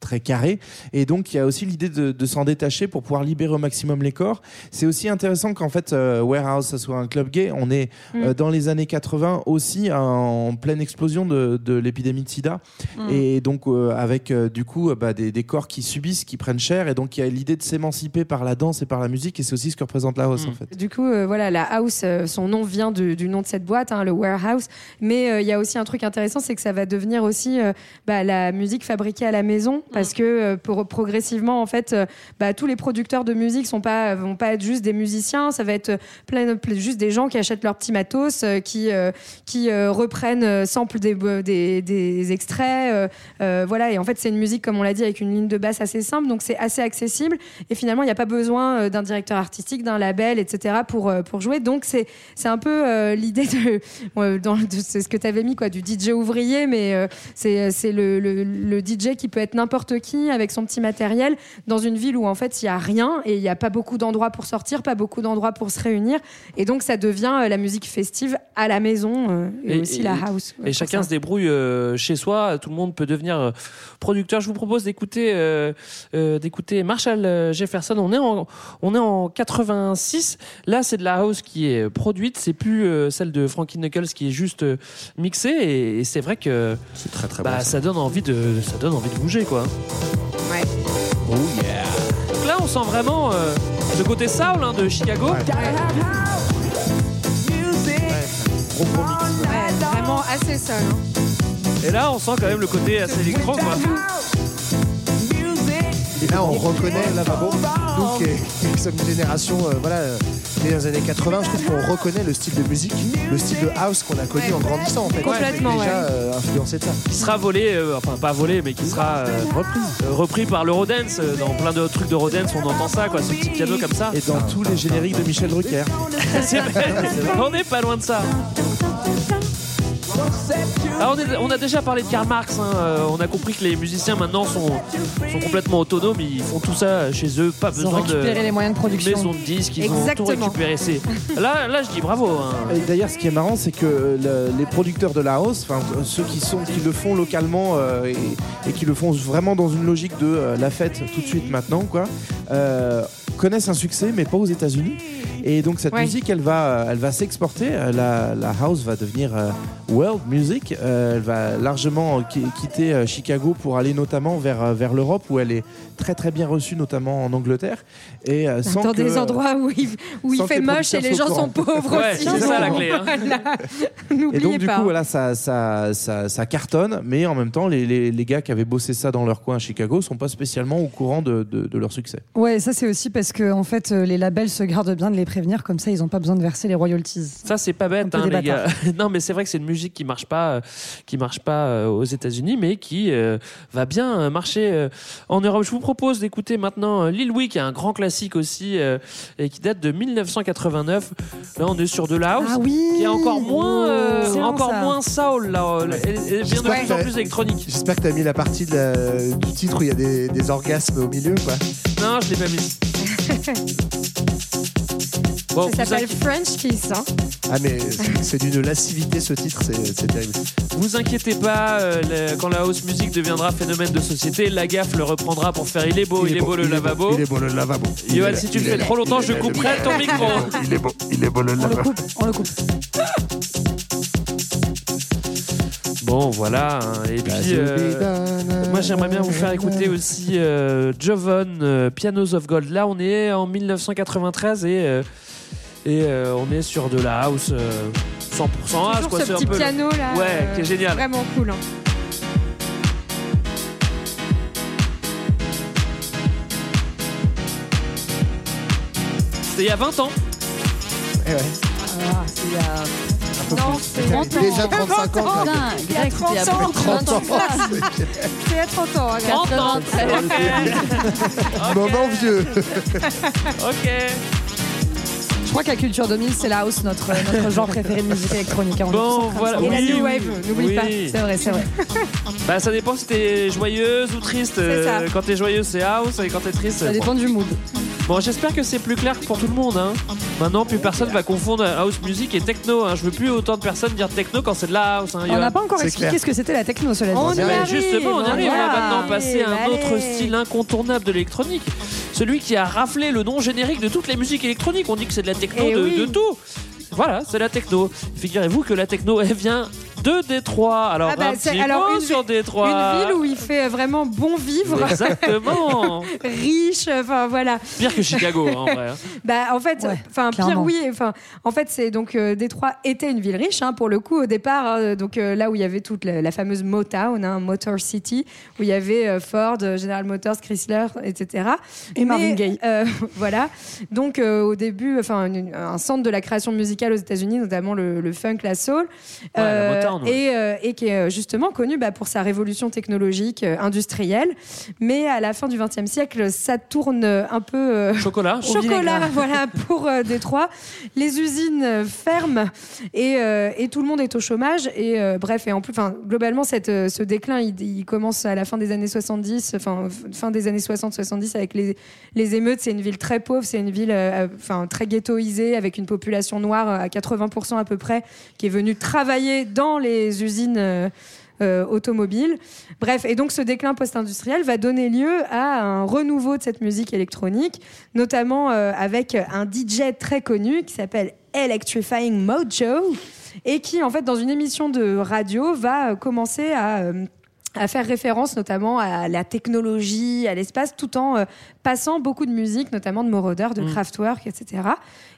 très carré. Et donc, il y a aussi l'idée de, de s'en détacher pour pouvoir libérer au maximum les corps. C'est aussi intéressant qu'en fait, euh, Warehouse, ça soit un club gay. On est Mm. euh, dans les années 80 aussi en pleine explosion de, de l'épidémie de sida. Mm. Et donc, euh, avec du coup bah, des, des corps qui subissent, qui prennent cher. Et donc, il y a l'idée de s'émanciper par la danse et par la musique. Et c'est aussi ce que représente la house, en fait. Du coup, voilà, la house, son nom vient du, du nom de cette boîte, hein, le warehouse. Mais il y a aussi un truc intéressant, c'est que ça va devenir aussi bah, la musique fabriquée à la maison, parce que euh, progressivement, en fait, euh, bah, tous les producteurs de musique sont pas vont pas être juste des musiciens, ça va être euh, juste des gens qui achètent leur petit matos, qui reprennent samples des, des, des extraits, voilà. Et en fait, c'est une musique, comme on l'a dit, avec une ligne de basse assez simple, donc c'est assez accessible. Et finalement, il n'y a pas besoin d'un directeur artistique, d'un label, etc. pour jouer. Donc c'est un peu l'idée de, (laughs) ce que tu avais mis du DJ ouvrier, mais c'est le, le DJ qui peut être n'importe qui avec son petit matériel dans une ville où en fait il y a rien et il n'y a pas beaucoup d'endroits pour sortir, pas beaucoup d'endroits pour se réunir. Et donc ça devient euh, la musique festive à la maison euh, et, aussi la house. Et chacun se débrouille euh, chez soi. Tout le monde peut devenir producteur. Je vous propose d'écouter euh, euh, d'écouter Marshall Jefferson. On est en on est en 86. Là, c'est de la house qui est produite. C'est plus euh, celle de Frankie Knuckles qui est juste euh, mixée. Et, et c'est vrai que c'est très très bah, bon, ça donne envie de ça donne envie de bouger quoi. Ouais. Oh yeah. Donc là, on sent vraiment euh, le côté soul hein, de Chicago. Ouais, vraiment assez seul. hein. Et là, on sent quand même le côté assez électro quoi. Et là, on reconnaît Lavabo. Nous, qui, qui sommes une génération, euh, voilà, euh, née dans les années 80, je trouve qu'on reconnaît le style de musique, le style de house qu'on a connu en grandissant, en fait. Complètement, déjà ouais. euh, influencé de ça. qui sera volé, euh, enfin pas volé, mais qui sera euh, repris, euh, repris par l'Eurodance. Dans plein de trucs d'Eurodance, on entend ça, quoi, ce petit piano comme ça. Et dans tous les génériques de Michel Drucker. (laughs) (laughs) C'est vrai, on n'est pas loin de ça. Alors on, est- on a déjà parlé de Karl Marx. hein, euh, on a compris que les musiciens maintenant sont, sont complètement autonomes. Ils font tout ça chez eux. Pas Ils ont besoin de récupéré les moyens de production. maison de disques. Ils ont tout Exactement. récupéré. C'est- Là, là, je dis bravo. hein. Et d'ailleurs, ce qui est marrant, c'est que euh, le- les producteurs de la house, enfin ceux qui sont qui le font localement euh, et, et qui le font vraiment dans une logique de euh, la fête tout de suite maintenant, quoi, euh, connaissent un succès, mais pas aux États-Unis. Et donc cette Ouais. musique, elle va, elle va s'exporter. Euh, La, la house va devenir euh, world music. Euh, elle va largement qui- quitter euh, Chicago pour aller notamment vers euh, vers l'Europe où elle est très très bien reçue, notamment en Angleterre. Et euh, sans Dans que- des endroits où il, où il fait moche et les gens sont pauvres Ouais, aussi. c'est ça, la clé, hein. Voilà. (laughs) Et N'oubliez donc du pas. coup voilà ça, ça, ça, ça cartonne mais en même temps les, les, les gars qui avaient bossé ça dans leur coin à Chicago sont pas spécialement au courant de, de, de leur succès. Ouais, ça c'est aussi parce que en fait euh, les labels se gardent bien de les prévenir comme ça ils n'ont pas besoin de verser les royalties. Ça c'est pas bête, hein, les gars. (laughs) non, mais c'est vrai que c'est une musique qui marche pas, euh, qui marche pas euh, aux États-Unis, mais qui euh, va bien marcher euh, en Europe. Je vous propose d'écouter maintenant Lil Wee, qui est un grand classique aussi euh, et qui date de 1989. Là, on est sur de la house, Ah oui qui est encore moins, euh, Excellent, encore ça. moins soul. Là, elle, elle devient de plus en t'as- plus électronique. J'espère que tu as mis la partie de la- du titre où il y a des, des orgasmes au milieu, quoi. Non, je l'ai pas mis. (laughs) Bon, Ça s'appelle inqui- French Kiss. Hein. Ah, mais c'est- d'une lascivité ce titre, c'est terrible. Vous inquiétez pas, euh, le- quand la house music deviendra phénomène de société, la gaffe le reprendra pour faire il est beau, il, est beau le il lavabo. Il est beau le lavabo. Johan, Il est- si tu le il fais est- trop longtemps, je couperai ton micro. Il est beau, il est beau le On le lavabo. coupe, on le coupe. Bon, voilà. hein. Et puis, euh, moi, j'aimerais bien vous faire écouter aussi euh, Jovan, euh, Pianos of Gold. Là, on est en 1993 et, euh, et euh, on est sur de la house euh, 100% house. Toujours quoi. ce C'est un petit peu- piano là. Ouais, euh, qui est génial. Vraiment cool. hein. C'était il y a 20 ans. Eh ouais. Ah, c'est il y a- Non, c'est 30 ans. Déjà 35 ans. Il y a Greg, 30 c'était il y a ans. plus de 30 ans. (laughs) C'est il y a 30 ans. hein, regarde. 30 ans. (laughs) 93. Moment vieux. (laughs) Ok. Je crois qu'à Culture 2000 c'est la house notre, notre genre préféré de musique électronique. hein, on Bon, voilà. Et la Oui, New oui, Wave, n'oublie oui. pas. C'est vrai, c'est vrai. (laughs) Bah, ça dépend si t'es joyeuse ou triste. C'est ça. Euh, Quand t'es joyeuse, c'est house, et quand t'es triste, Ça dépend du mood. Bon, j'espère que c'est plus clair pour tout le monde. Hein. Maintenant, plus personne va confondre house music et techno. Hein. Je veux plus autant de personnes dire techno quand c'est de la house. Hein, On n'a pas encore expliqué ce que c'était la techno, cela dit. On y Mais arrive, justement, on on arrive y là arrive. maintenant passer à un Allez. autre style incontournable de l'électronique. Celui qui a raflé le nom générique de toutes les musiques électroniques. On dit que c'est de la techno Eh de, oui. de tout. Voilà, c'est la techno. Figurez-vous que la techno, elle vient de Détroit. Alors, Ah bah, un c'est- petit alors, mot une- sur Détroit. Une ville où il fait vraiment bon vivre. Exactement. (laughs) Riche, enfin voilà. Pire que Chicago, hein, en vrai. hein. (laughs) Bah en fait, enfin pire oui, enfin en fait c'est donc euh, Détroit était une ville riche hein, pour le coup au départ, hein, donc euh, là où il y avait toute la, la fameuse Motown, hein, Motor City, où il y avait euh, Ford, euh, General Motors, Chrysler, etc. Et Marvin Mais, Gaye. euh, (laughs) voilà. Donc euh, au début, enfin un centre de la création musicale aux États-Unis, notamment le, le funk, la soul, Ouais, la Motown, ouais. et, euh, et qui est euh, justement connu bah, pour sa révolution technologique euh, industrielle. Mais à la fin du XXe siècle, ça tourne un peu euh, Chocolat. Chocolat, (laughs) voilà, pour Détroit. Les usines ferment et, et tout le monde est au chômage. Et bref, et en plus, globalement, cette, ce déclin, il, il commence à la fin des années 70, enfin, f- fin des années 60-70 avec les, les émeutes. C'est une ville très pauvre, c'est une ville, enfin, très ghettoisée avec une population noire à 80% à peu près qui est venue travailler dans les usines. euh, euh, automobiles. Bref, et donc ce déclin post-industriel va donner lieu à un renouveau de cette musique électronique, notamment euh, avec un DJ très connu qui s'appelle Electrifying Mojo et qui, en fait, dans une émission de radio, va euh, commencer à faire référence notamment à la technologie, à l'espace, tout en passant beaucoup de musique, notamment de Moroder, de Mm. Kraftwerk, etc.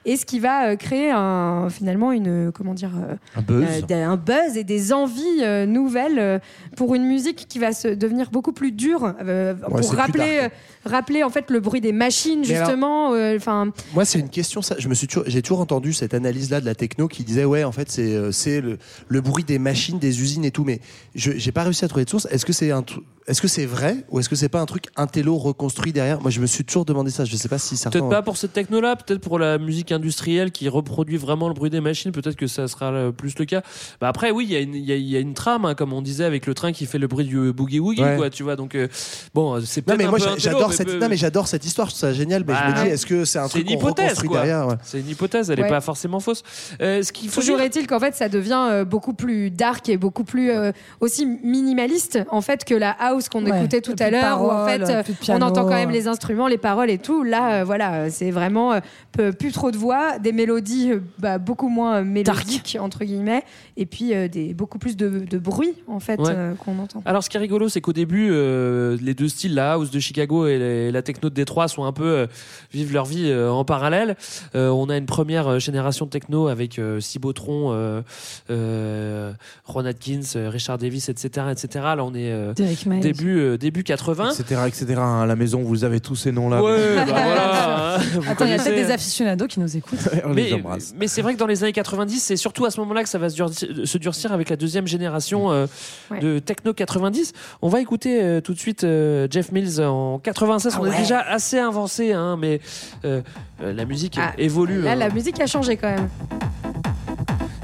Et ce qui va euh, créer un, finalement une, comment dire, euh, Un buzz. euh, d'un- un buzz et des envies euh, nouvelles euh, pour une musique qui va se devenir beaucoup plus dure euh, Ouais, pour rappeler, euh, rappeler en fait le bruit des machines Mais justement. euh, Enfin, Moi, c'est une question. Ça, je me suis toujours, j'ai toujours entendu cette analyse-là de la techno qui disait ouais, en fait, c'est euh, c'est le, le bruit des machines, des usines et tout. Mais je j'ai pas réussi à trouver de source. Est-ce que c'est un, est-ce que c'est vrai ou est-ce que c'est pas un truc intello reconstruit derrière? Moi, je me suis toujours demandé ça. Je sais pas si certains. Peut-être pas pour cette techno-là, peut-être pour la musique industrielle qui reproduit vraiment le bruit des machines, peut-être que ça sera plus le cas. Bah après, oui, il y, a une- il y a- il y a une trame, hein, comme on disait, avec le train qui fait le bruit du boogie woogie, Ouais. quoi, tu vois. Donc, euh, bon, c'est Non peut-être mais un moi j'adore mais cette peu- non mais j'adore cette histoire, je trouve ça génial mais je Bah, me dis est-ce que c'est un c'est truc une qu'on hypothèse, reconstruit quoi. derrière ouais. C'est une hypothèse, elle n'est Ouais. pas forcément fausse. Euh, ce qu'il faut Toujours dire- est-il qu'en fait, ça devient euh, beaucoup plus dark et beaucoup plus euh, aussi minimaliste en fait que la house qu'on Ouais. écoutait tout à l'heure où en fait on entend quand même les instruments, les paroles et tout. Là, euh, voilà, euh, c'est vraiment euh, plus trop de voix, des mélodies euh, bah, beaucoup moins mélodiques entre guillemets, et puis euh, des beaucoup plus de, de bruit en fait Ouais. euh, qu'on entend. Alors, ce qui est rigolo, c'est qu'au début, euh, les deux styles, la house de Chicago et les- la techno de Détroit, sont un peu euh, vivent leur vie euh, en parallèle. Euh, on a une première génération de techno avec euh, Cibotron, euh, euh, Ron Atkins, Richard Davis, etc., etc. Là, on est euh, début euh, début 80. etc etc à la maison vous avez tous ces noms là Ouais, bah voilà. hein, vous Attends, il y a peut-être des aficionados qui nous écoutent. (laughs) on les Mais, embrasse mais c'est vrai que dans les années 90, c'est surtout à ce moment-là que ça va se durcir, se durcir avec la deuxième génération euh, Ouais. de techno 90. On va écouter euh, tout de suite euh, Jeff Mills en 96. Ah on est ouais. déjà assez avancé, hein, mais euh, euh, la musique Ah, évolue. Là, hein. la musique a changé quand même.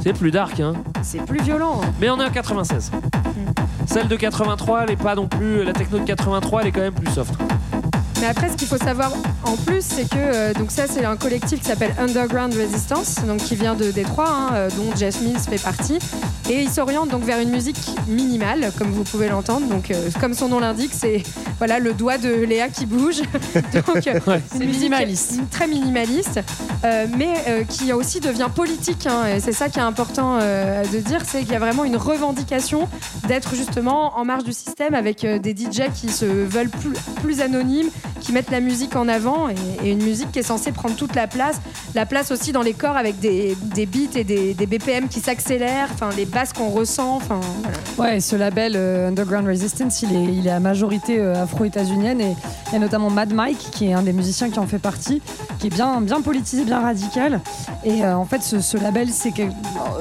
C'est plus dark, hein. C'est plus violent. hein. mais on est en 96. Celle de 83, elle est pas non plus. La techno de 83, elle est quand même plus soft. Mais après, ce qu'il faut savoir en plus, c'est que euh, donc ça, c'est un collectif qui s'appelle Underground Resistance, donc qui vient de Détroit, hein, euh, dont Jeff Mills fait partie, et il s'oriente donc vers une musique minimale, comme vous pouvez l'entendre. Donc, euh, comme son nom l'indique, c'est voilà le doigt de Léa qui bouge. (laughs) donc, euh, Ouais. une musique minimaliste. très minimaliste, mais qui aussi devient politique. hein, et c'est ça qui est important de dire, c'est qu'il y a vraiment une revendication d'être justement en marge du système avec des DJ qui se veulent plus, plus anonymes, qui mettent la musique en avant et, une musique qui est censée prendre toute la place, la place aussi dans les corps avec des, beats et des, BPM qui s'accélèrent, enfin les basses qu'on ressent, enfin. Ouais, ce label euh, Underground Resistance, il est, il est à majorité euh, afro-états-unienne et il y a notamment Mad Mike, qui est un des musiciens qui en fait partie, qui est bien, bien politisé, bien radical. Et euh, en fait, ce, label, c'est quel-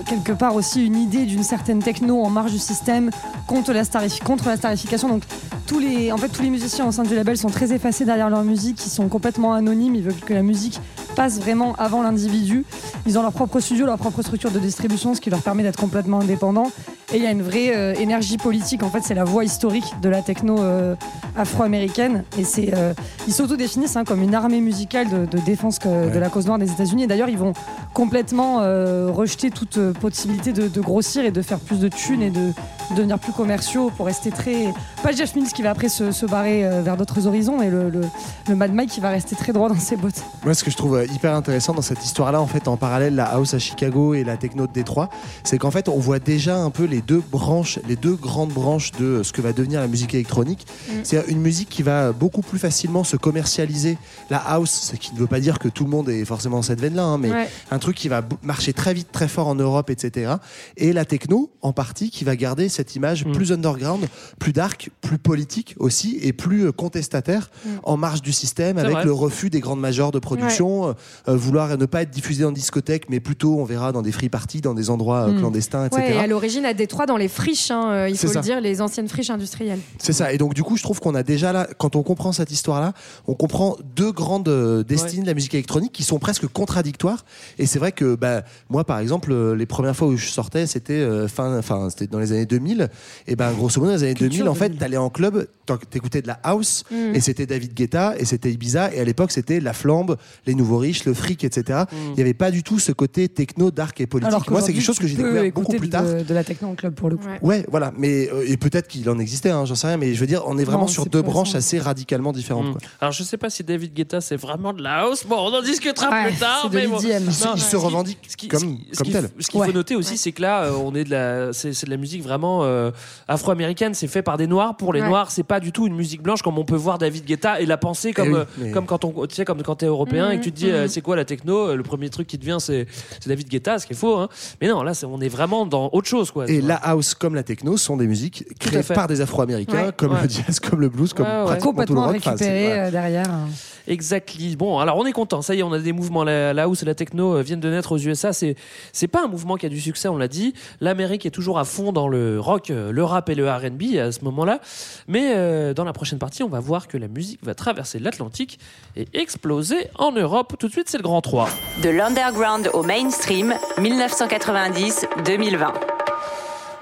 quelque part aussi une idée d'une certaine techno en marge du système contre la, contre la starification. Donc, tous les, en fait, tous les musiciens au sein du label sont très effacés derrière leur musique, ils sont complètement anonymes, ils veulent que la musique passe vraiment avant l'individu. Ils ont leur propre studio, leur propre structure de distribution, ce qui leur permet d'être complètement indépendants. Et il y a une vraie euh, énergie politique. En fait, c'est la voix historique de la techno euh, afro-américaine. Et c'est, euh, ils s'autodéfinissent hein, comme une armée musicale de, de défense que- de la cause noire des États-Unis. Et d'ailleurs, ils vont complètement euh, rejeter toute possibilité de, de grossir et de faire plus de thunes et de devenir plus commerciaux pour rester très. Pas Jeff Mills qui va après se, se barrer vers d'autres horizons, le, le, le Mad Mike qui va rester très droit dans ses bottes. Moi, ce que je trouve euh, hyper intéressant dans cette histoire-là, en fait, en parallèle, la house à Chicago et la techno de Détroit, c'est qu'en fait, on voit déjà un peu les deux branches, les deux grandes branches de ce que va devenir la musique électronique. C'est une musique qui va beaucoup plus facilement se commercialiser. La house, ce qui ne veut pas dire que tout le monde est forcément dans cette veine-là, hein, mais Ouais. un truc qui va marcher très vite, très fort en Europe, etc. Et la techno, en partie, qui va garder cette image plus underground, plus dark, plus politique aussi, et plus euh, contestataire, en marge du système, avec vrai. le refus des grandes majors de production, euh, euh, vouloir ne pas être diffusé en discothèque, mais plutôt, on verra, dans des free parties, dans des endroits euh, Mm. clandestins, etc. Ouais, et à l'origine, à Détroit, dans les friches, hein, euh, il faut ça. le dire, les anciennes friches industrielles. C'est ça. Et donc, du coup, je trouve qu'on a déjà là, quand on comprend cette histoire-là, on comprend deux grandes destines de la musique électronique qui sont presque contradictoires. Et c'est vrai que, bah, moi, par exemple, les premières fois où je sortais, c'était fin, enfin, c'était dans les années 2000. Et ben, grosso modo, dans les années Culture 2000, en fait, 2000. t'allais en club, t'écoutais de la house, Mm. et c'était David Guetta, et c'était Ibiza, et à l'époque, c'était la flambe, les nouveaux riches, le fric, etc. Il n'y avait pas du tout ce côté techno, dark et politique. Alors moi, c'est quelque chose que j'ai découvert beaucoup plus de- tard. De, la techno en club pour le coup. Ouais, voilà. Mais euh, et peut-être qu'il en existait, hein, j'en sais rien. Mais je veux dire, on est vraiment Non, sur deux branches assez radicalement différentes. Mm. quoi. Alors je sais pas si David Guetta c'est vraiment de la house. Bon, on en discutera Ouais, plus tard. c'est de mais bon. Il se- Non, il ce se revendique ce qui- comme- comme tel. Ce qu'il Ouais. faut noter aussi, c'est que là, euh, on est de la, c'est de la musique vraiment euh, afro-américaine. C'est fait par des noirs pour les noirs. C'est pas du tout une musique blanche comme on peut voir David Guetta et la penser comme Eh oui, mais- comme quand on, tu sais, comme quand t'es européen et que tu te dis Mhm, euh, mhm. c'est quoi la techno euh, Le premier truc qui te vient c'est c'est David Guetta, ce qui est faux. Hein. Mais non, là, on est vraiment dans autre chose, quoi. Et la house comme la techno sont des musiques créées par des Afro-Américains, Ouais. comme Ouais. le jazz, comme le blues, comme Ouais, ouais. pratiquement tout le Complètement rock. Enfin, c'est- récupéré voilà. euh, derrière. Exactly. Bon, alors on est content. Ça y est, on a des mouvements. La, la house et la techno viennent de naître aux USA. C'est c'est pas un mouvement qui a du succès, on l'a dit. L'Amérique est toujours à fond dans le rock, le rap et le R&B à ce moment-là. Mais euh, dans la prochaine partie, on va voir que la musique va traverser l'Atlantique et exploser en Europe. Tout de suite, c'est le grand 3. De l'underground au mainstream, 1990-2020.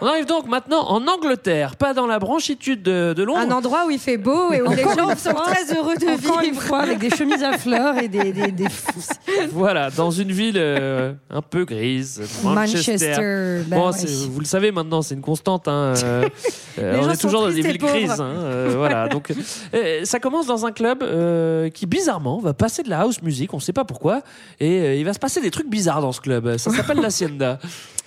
On arrive donc maintenant en Angleterre, pas dans la branchitude de, de Londres. Un endroit où il fait beau et où les gens sont très heureux de une vivre. fois, avec des chemises à fleurs et des. des, des... (laughs) Voilà, dans une ville euh, un peu grise, Manchester. Manchester, bah bon, vous le savez maintenant, c'est une constante. hein, (laughs) euh, euh, on est toujours dans des villes pauvres. grises. hein, euh, voilà, (laughs) donc ça commence dans un club qui bizarrement va passer de la house music, on ne sait pas pourquoi, et il va se passer des trucs bizarres dans ce club. Ça s'appelle l'Hacienda.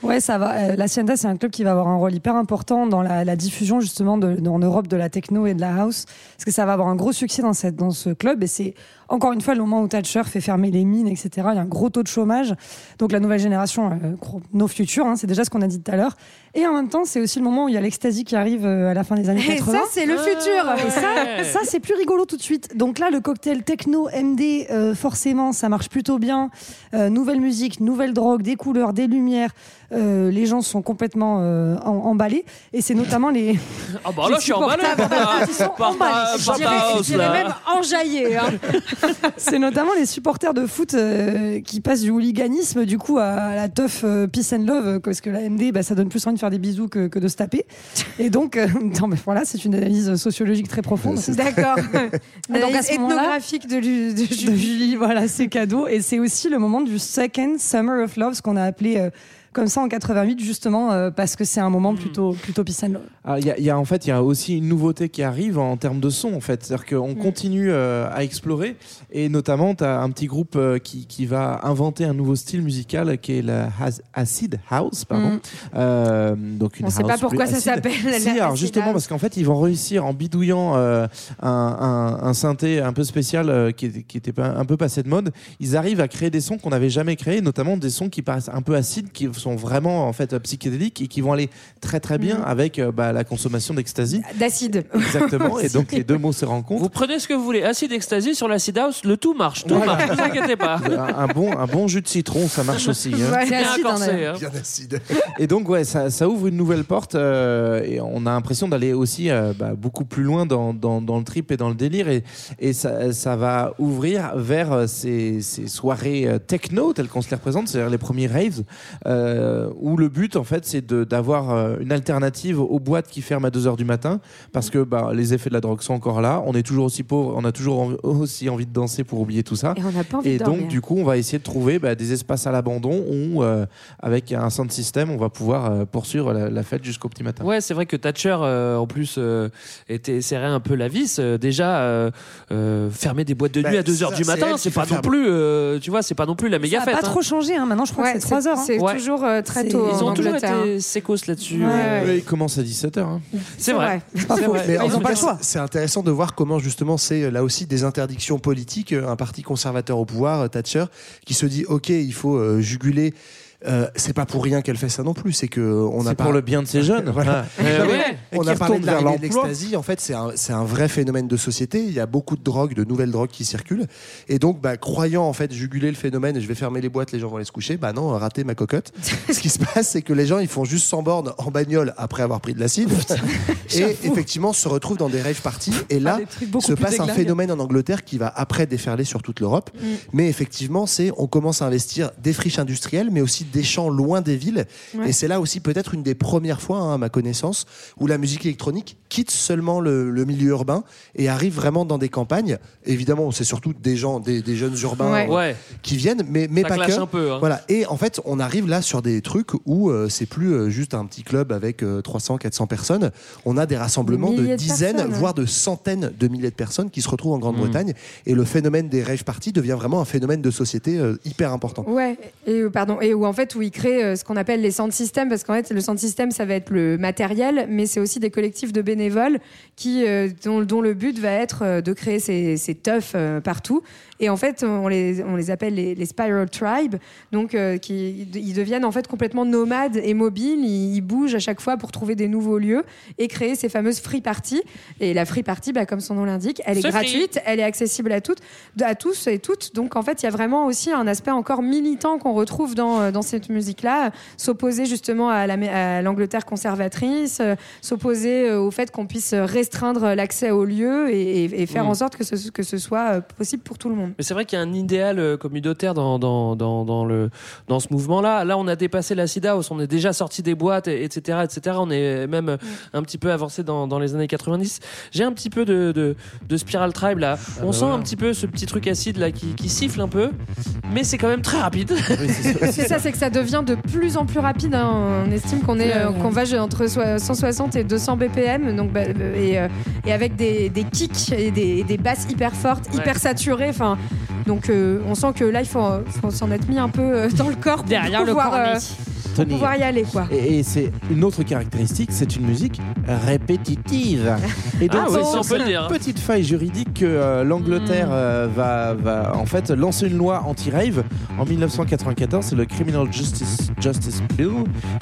Ouais, ça va. Euh, la Hacienda, c'est un club qui va avoir un rôle hyper important dans la, la diffusion justement de, en Europe de la techno et de la house, parce que ça va avoir un gros succès dans, cette, dans ce club. Et c'est encore une fois le moment où Thatcher fait fermer les mines, etc. Il y a un gros taux de chômage. Donc la nouvelle génération, euh, nos futurs, hein, c'est déjà ce qu'on a dit tout à l'heure. Et en même temps, c'est aussi le moment où il y a l'ecstasy qui arrive euh, à la fin des années Et 80. ça, c'est le futur. Et ça, ça c'est plus rigolo tout de suite. Donc là, le cocktail techno MD, euh, forcément, ça marche plutôt bien. Euh, nouvelle musique, nouvelle drogue, des couleurs, des lumières. Euh, les gens sont complètement euh, en- emballés. Et c'est notamment les. Ah bah là, je suis emballé Ils sont emballés. Je dirais, même enjaillé. hein. (laughs) (laughs) c'est notamment les supporters de foot euh, qui passent du hooliganisme du coup à la tough euh, peace and love parce que la MD bah, ça donne plus envie de faire des bisous que, que de se taper et donc euh, (laughs) non, mais voilà c'est une analyse sociologique très profonde D'accord. (laughs) Donc, à ce ethnographique de, Lu- de de Julie. Julie, voilà, c'est cadeau. Et c'est aussi le moment du Second Summer of Love, ce qu'on a appelé euh, comme ça en 88, justement, euh, parce que c'est un moment plutôt, plutôt peace and love. Ah, Il y, a- il y a en fait il y a aussi une nouveauté qui arrive en termes de son en fait c'est à dire qu'on continue euh, à explorer et notamment tu as un petit groupe euh, qui, qui va inventer un nouveau style musical qui est la has- acid house pardon Mm. Euh, donc une On sait house pas pourquoi ça s'appelle si alors justement house. parce qu'en fait ils vont réussir en bidouillant euh, un, un, un synthé un peu spécial euh, qui, était- qui était pas- un peu passé de mode ils arrivent à créer des sons qu'on n'avait jamais créés notamment des sons qui paraissent un peu acides qui sont vraiment en fait psychédéliques et qui vont aller très très bien Mhm. avec euh, bah, la consommation d'ecstasy. D'acide. Exactement. et donc (laughs) les deux mots se rencontrent. Vous prenez ce que vous voulez. Acide ecstasy sur l'acid house, le tout marche. Tout Voilà. marche. Ne vous inquiétez pas. (laughs) un, bon, un bon jus de citron, ça marche aussi. hein. Ouais, C'est bien acide, corsé, hein, hein. Bien acide. (laughs) Et donc, ouais, ça, ça ouvre une nouvelle porte euh, et on a l'impression d'aller aussi euh, bah, beaucoup plus loin dans, dans, dans le trip et dans le délire. Et, et ça, ça va ouvrir vers ces, ces soirées techno telles qu'on se les représente, c'est-à-dire les premiers raves, euh, où le but, en fait, c'est d'avoir euh, une alternative aux boîtes qui ferment à 2h du matin parce que bah, les effets de la drogue sont encore là. On est toujours aussi pauvre, on a toujours (laughs) aussi envie de danser pour oublier tout ça. Et on n'a pas envie Et de donc, du coup, on va essayer de trouver bah, des espaces à l'abandon où, euh, avec un sound system, on va pouvoir euh, poursuivre la, la fête jusqu'au petit matin. Ouais, c'est vrai que Thatcher, euh, en plus, euh, était serré un peu la vis. Euh, déjà, euh, euh, fermer des boîtes de Bah, nuit à 2h ça, du c'est matin, c'est pas non plus, euh, tu vois, c'est pas non plus la méga Ça fête. n'a pas hein. trop changé. hein. Maintenant, je crois Ouais, que c'est 3 heures. hein. C'est Ouais. Toujours euh, très tôt. Ils en ont toujours Angleterre. été sécos là-dessus. Ouais, euh, Ouais, il commence à 17h. hein. C'est vrai. C'est pas vrai. Mais Ils en le choix. c'est- intéressant de voir comment justement c'est euh, là aussi des interdictions politiques, un parti conservateur au pouvoir, Thatcher, qui se dit ok, il faut euh, juguler. Euh, c'est pas pour rien qu'elle fait ça non plus, c'est que on a pas pour le bien de ces jeunes. (laughs) Voilà. Ah. Eh ouais. On a parlé de l'arrivée l'ecstasy. En fait, c'est un, vrai phénomène de société. Il y a beaucoup de drogues, de nouvelles drogues qui circulent. Et donc, bah, croyant en fait juguler le phénomène, et je vais fermer les boîtes, les gens vont aller se coucher. Bah non, rater ma cocotte. (laughs) Ce qui se passe, c'est que les gens, ils font juste 100 bornes en bagnole après avoir pris de l'acide. (laughs) et effectivement, se retrouvent dans des rave parties. Et là, se passe un phénomène en Angleterre qui va après déferler sur toute l'Europe. Mm. Mais effectivement, c'est on commence à investir des friches industrielles, mais aussi des champs loin des villes. Ouais. Et c'est là aussi peut-être une des premières fois, hein, à ma connaissance, où la musique électronique quitte seulement le, le milieu urbain et arrive vraiment dans des campagnes. Évidemment, c'est surtout des gens, des, des jeunes urbains Ouais. euh, Ouais. qui viennent, mais, mais Ça pas que. un peu, hein. Voilà. Et en fait, on arrive là sur des trucs où euh, c'est plus euh, juste un petit club avec euh, 300, 400 personnes. On a des rassemblements de dizaines, personnes, voire de centaines de milliers de personnes qui se retrouvent en Grande-Bretagne. Mm. Et le phénomène des rave parties devient vraiment un phénomène de société euh, hyper important. Ouais, et euh, pardon, et où en fait où ils créent euh, ce qu'on appelle les sound systems, parce qu'en fait le sound system ça va être le matériel, mais c'est aussi des collectifs de bénévoles qui euh, dont, le but va être euh, de créer ces, ces partout. Et en fait, on les, on les appelle les, les Spiral Tribe, donc euh, qui ils deviennent en fait complètement nomades et mobiles. Ils, ils bougent à chaque fois pour trouver des nouveaux lieux et créer ces fameuses free parties. Et la free party, bah, comme son nom l'indique, elle est gratuite, elle est accessible à toutes, à tous et toutes. Donc en fait, il y a vraiment aussi un aspect encore militant qu'on retrouve dans, euh, dans cette musique-là. S'opposer justement à la- à l'Angleterre conservatrice, euh, s'opposer au fait qu'on puisse restreindre l'accès aux lieux et, et- et faire Mm. en sorte que ce, que ce soit possible pour tout le monde. Mais c'est vrai qu'il y a un idéal euh, communautaire dans, dans, dans, dans, le, dans ce mouvement-là. Là, on a dépassé la SIDA, on est déjà sorti des boîtes, et- etc., etc. On est même euh, un petit peu avancé dans, dans les années 90. J'ai un petit peu de, de, de Spiral Tribe là. on bah sent un petit peu ce petit truc acide là qui, qui siffle un peu, mais c'est quand même très rapide. C'est (laughs) ça, c'est que ça devient de plus en plus rapide. hein. On estime qu'on est, euh, qu'on va entre so- 160 et 200 BPM, donc bah, et, euh, et avec des, des kicks et des, des basses hyper fortes, Ouais. hyper saturées. Enfin, now donc euh, on sent que là, il faut, faut s'en être mis un peu euh, dans le corps pour Derrière le pouvoir, euh, pour y aller, quoi. Et, et c'est une autre caractéristique, c'est une musique répétitive. (laughs) Et Ah oui, c'est cette dire. petite faille juridique que euh, l'Angleterre euh, va, va en fait lancer une loi anti-rave en 1994, c'est le Criminal Justice, Justice Bill,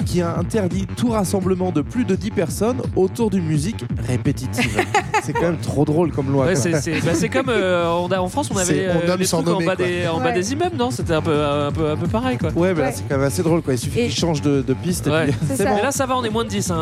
qui a interdit tout rassemblement de plus de 10 personnes autour d'une musique répétitive. (laughs) c'est quand même trop drôle comme loi. Ouais, c'est, bah, c'est comme euh, on a- en France, on avait C'est on euh, nomme les sans en bas, quoi. des, en bas Ouais. des immeubles, non C'était un peu, un, peu, un peu pareil quoi. Ouais, mais là, c'est quand même assez drôle. Quoi. Il suffit Et- qu'ils changent de, de piste. et Ouais. puis- C'est (laughs) c'est ça. bon. Et là, ça va, on est moins de 10. hein.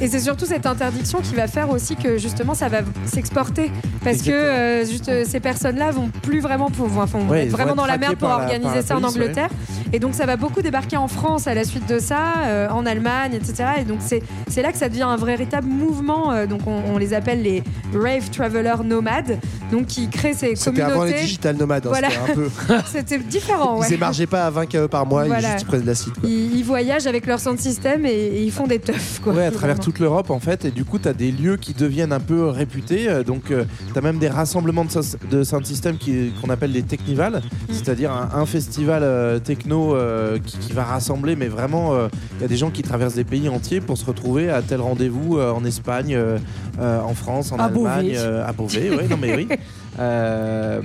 Et, et c'est surtout cette interdiction qui va faire aussi que justement ça va s'exporter parce que euh, juste euh, ces personnes-là vont plus vraiment pouvoir vont Ouais, être vraiment dans la mer traqués pour la- organiser la ça en police. Angleterre et donc ça va beaucoup débarquer en France à la suite de ça euh, en Allemagne etc et donc c'est c'est là que ça devient un véritable mouvement euh, donc on, on les appelle les rave traveler nomades donc qui créent ces C'était avant les communautés digital nomades. Hein, Voilà. C'était un peu. (laughs) c'était différent ouais. Ils émargeaient pas à 20 KE par mois, Voilà. ils juste de l'acide. ils, ils voyagent avec leur sound system et, et ils font des teufs quoi Ouais, à travers toute l'Europe en fait, et du coup, tu as des lieux qui deviennent un peu réputés. euh, Donc, tu as même des rassemblements de, de sound system qu'on appelle des technivals, c'est-à-dire un, un festival euh, techno euh, qui, qui va rassembler, mais vraiment, il y a des gens qui traversent des pays entiers pour se retrouver à tel rendez-vous euh, en Espagne, euh, euh, en France, en À Allemagne, Beauvais. euh, à Beauvais. Ouais, non mais oui. (laughs) Euh,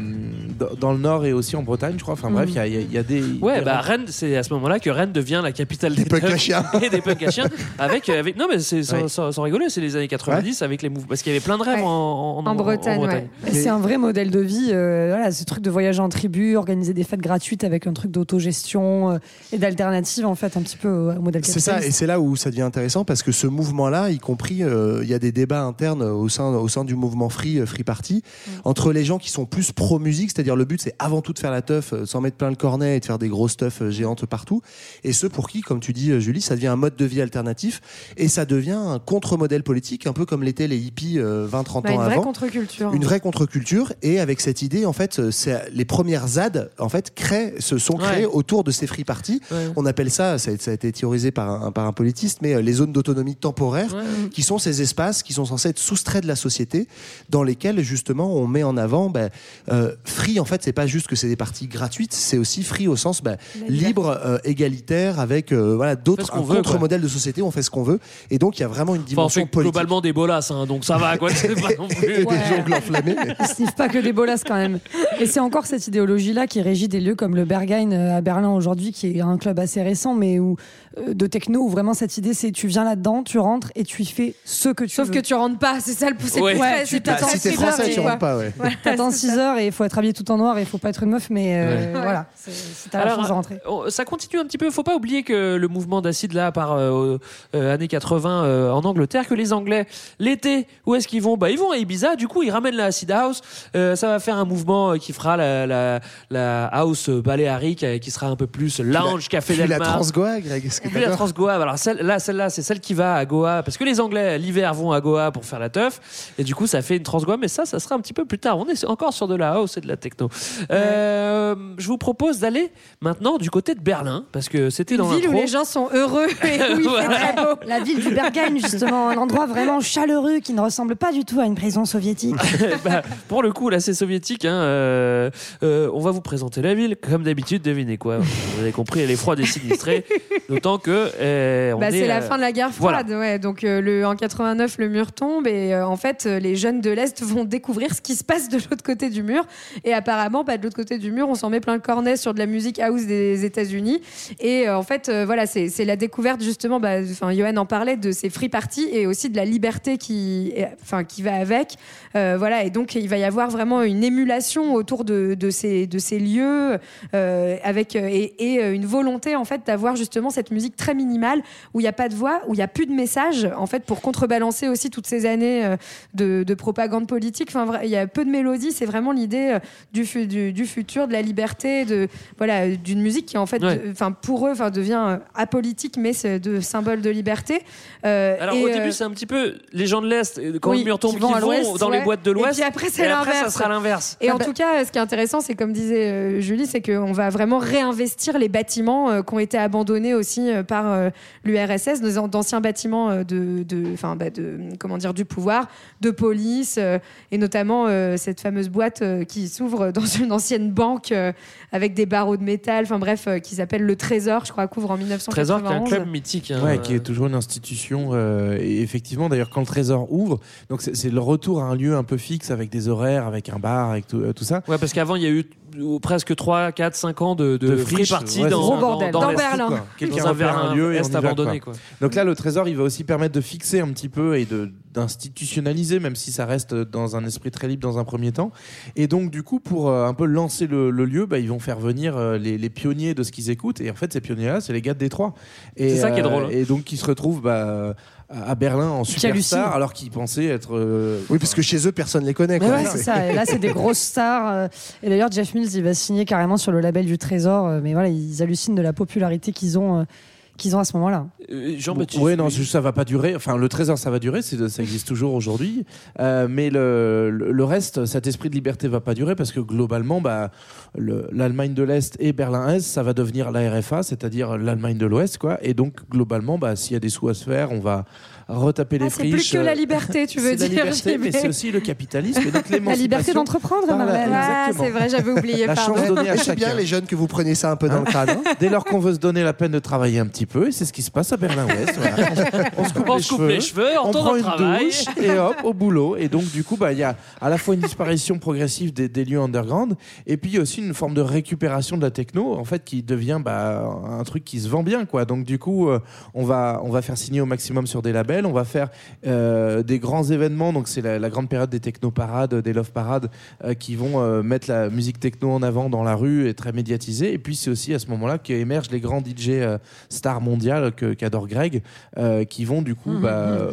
dans, le nord et aussi en Bretagne, je crois. Enfin bref, il y a- il y, a- il y a des. Ouais, des- bah Rennes, c'est à ce moment-là que Rennes devient la capitale des, punks à teufs chiens. (laughs) et des punks à chiens. (laughs) Avec, euh, avec, non, mais c'est sans, Ouais. sans- sans rigoler, c'est les années 90 avec les mouvements. Parce qu'il y avait plein de rêves Ouais. en, en, En Bretagne, ouais. Et C'est un vrai modèle de vie. euh, voilà, ce truc de voyager en tribu, organiser des fêtes gratuites avec un truc d'autogestion euh, et d'alternative, en fait, un petit peu au, modèle C'est ça, et c'est là où ça devient intéressant parce que ce mouvement-là, y compris, euh, il y a des débats internes au sein, au sein du mouvement Free, Free Party, entre les gens qui sont plus pro-musique, c'est-à-dire le but c'est avant tout de faire la teuf, euh, s'en mettre plein le cornet et de faire des grosses teufs euh, géantes partout, et ceux pour qui, comme tu dis euh, Julie, ça devient un mode de vie alternatif et ça devient un contre-modèle politique, un peu comme l'étaient les hippies euh, 20-30 Bah, ans une vraie contre-culture. Une vraie contre-culture et avec cette idée en fait c'est les premières ZAD en fait créent se sont créées Ouais. autour de ces free parties. Ouais. On appelle ça ça a, été théorisé par un, par un politiste mais les zones d'autonomie temporaire Ouais. qui sont ces espaces qui sont censés être soustraits de la société dans lesquels justement on met en avant ben, euh, free en fait c'est pas juste que c'est des parties gratuites c'est aussi free au sens ben, liberté. libre euh, égalitaire avec euh, voilà d'autres ce qu'on un veut, contre-modèle de société on fait ce qu'on veut et donc il y a vraiment une Enfin, on dimension fait politique globalement des bolasses, hein, donc ça va, quoi. C'est pas non plus. et des jongles enflammés mais- (laughs) pas que des bolasses quand même. Et c'est encore cette idéologie-là qui régit des lieux comme le Berghain à Berlin aujourd'hui, qui est un club assez récent, mais où, euh, de techno, où vraiment cette idée c'est tu viens là-dedans, tu rentres et tu y fais ce que tu Sauf veux. que tu rentres pas, c'est ça le c'est Ouais. Ouais, pas si t'es français tu rentres pas ouais. (laughs) T'attends 6 heures et il faut être habillé tout en noir et il faut pas être une meuf, mais euh, Ouais. voilà, c'est- c'est t'as la Alors, chance de rentrer. ça continue un petit peu. Faut pas oublier que le mouvement d'acide là, par euh, euh, années 80 euh, en Angleterre, que les Anglais l'été, où est-ce qu'ils vont? Bah ils vont à Ibiza. Du coup, ils ramènent la acid house. Euh, ça va faire un mouvement qui fera la, la, la house baléarique, qui sera un peu plus lounge, café Puis la. Transgoa Greg est-ce que puis la Transgoa, alors celle, là, celle-là, c'est celle qui va à Goa, parce que les Anglais, l'hiver, vont à Goa pour faire la teuf, et du coup, ça fait une Transgoa, mais ça, ça sera un petit peu plus tard. On est encore sur de la house et de la techno. Euh, je vous propose d'aller maintenant du côté de Berlin, parce que c'était Une dans ville où les gens sont heureux (laughs) et où il fait très beau. La ville du Berghain, justement, un endroit vraiment chaleureux qui ne ressemble pas du tout à une prison soviétique. (laughs) Bah, pour le coup, là, c'est soviétique. hein, euh, euh, on va vous présenter la ville. Comme d'habitude, devinez quoi Vous avez compris, elle est froide et sinistrée. D'autant que. euh, on Bah, est, c'est la euh, fin de la guerre voilà. froide, ouais. Donc euh, le, en 89, le mur tombe et euh, en fait, les jeunes de l'Est vont découvrir ce qui se passe de l'autre côté du mur. Et apparemment, bah, de l'autre côté du mur, on s'en met plein le cornet sur de la musique house des États-Unis. Et euh, en fait, euh, voilà, c'est la découverte justement. bah, Enfin, Johan en parlait de ces free parties et aussi de la liberté qui, enfin, qui va avec. Euh, voilà, et donc il va y avoir vraiment une émulation autour de, de ces de ces lieux avec et, une volonté en fait d'avoir justement cette musique très minimale où il n'y a pas de voix, où il n'y a plus de message en fait pour contrebalancer aussi toutes ces années de, de propagande politique. Enfin, il y a peu de mélodie. C'est vraiment l'idée euh, du, fu- du, du futur, de la liberté, de voilà, euh, d'une musique qui en fait, Ouais. enfin pour eux, enfin devient euh, apolitique, mais c'est de symbole de liberté. Euh, Alors et, au début c'est un petit peu les gens de l'Est quand oui, le mur tombe qui qui vont dans les boîtes de Et l'Ouest puis après, c'est et après ça l'inverse. sera l'inverse. Et Ah en bah- tout cas, ce qui est intéressant, c'est comme disait Julie, c'est qu'on va vraiment réinvestir les bâtiments qui ont été abandonnés aussi par l'URSS, d'anciens bâtiments de, de, bah, de, comment dire, du pouvoir, de police, et notamment euh, cette fameuse boîte euh, qui s'ouvre (laughs) dans une ancienne banque euh, avec des barreaux de métal, enfin bref, euh, qui s'appelle le Trésor, je crois, couvre en 1991. Trésor qui est un club mythique. hein. Ouais, qui est toujours une institution. euh, et effectivement, d'ailleurs, quand le Trésor ouvre, donc c'est le retour à un lieu un peu fixe avec des horaires, avec un bar, avec tout, euh, tout ça. Ouais, parce qu'avant il y a eu presque 3, 4, 5 ans de, de, De free friche, party ouais, dans, dans, dans Dans Berlin. Quelqu'un un lieu et Est on y va, abandonné. quoi. Quoi. Donc là, le Trésor, il va aussi permettre de fixer un petit peu et de d'institutionnaliser, même si ça reste dans un esprit très libre dans un premier temps. Et donc, du coup, pour euh, un peu lancer le, le lieu, bah, ils vont faire venir euh, les, les pionniers de ce qu'ils écoutent. Et en fait, ces pionniers-là, c'est les gars de Détroit. Et, C'est ça qui est euh, drôle, hein. Et donc, qui se retrouvent bah, à Berlin en superstar, alors qu'ils pensaient être. euh, Oui, parce que chez eux, personne les connaît. Mais quoi. ouais, c'est ça. Et là, c'est des grosses stars. euh, Et d'ailleurs, Jeff Mills, il va signer carrément sur le label du Trésor. euh, Mais voilà, ils hallucinent de la popularité qu'ils ont, euh, qu'ils ont à ce moment-là. Euh, Jean-Baptiste. Oui, non, ça va pas durer. Enfin, le trésor, ça va durer, c'est- ça existe toujours aujourd'hui. Euh, mais le, le, reste, cet esprit de liberté va pas durer parce que globalement, bah, le- l'Allemagne de l'Est et Berlin-Est, ça va devenir la RFA, c'est-à-dire l'Allemagne de l'Ouest, quoi. Et donc, globalement, bah, s'il y a des sous à se faire, on va retaper les Ah, c'est plus que la liberté, tu veux C'est la dire. liberté, mais c'est aussi le capitalisme et donc (laughs) La liberté d'entreprendre, la-. Ah, c'est vrai, j'avais oublié. La pardon. chance donnée à c'est bien chacun. les jeunes que vous preniez ça un peu dans le crâne. hein. Dès lors qu'on veut se donner la peine de travailler un petit peu et c'est ce qui se passe à Berlin-Ouest. voilà. (laughs) On se coupe, On les, se coupe cheveux, les cheveux, on prend une travail. douche et hop au boulot. Et donc du coup, bah il y a à la fois une disparition progressive des, des lieux underground et puis il y a aussi une forme de récupération de la techno en fait qui devient bah, un truc qui se vend bien quoi. Donc du coup, euh, on va on va faire signer au maximum sur des labels, on va faire euh, des grands événements. Donc c'est la, la grande période des techno parades, des love parades euh, qui vont euh, mettre la musique techno en avant dans la rue et très médiatisée. Et puis c'est aussi à ce moment-là qu'émergent les grands DJ euh, stars mondiales que- qu'adore Greg, euh, qui vont du coup bah, euh,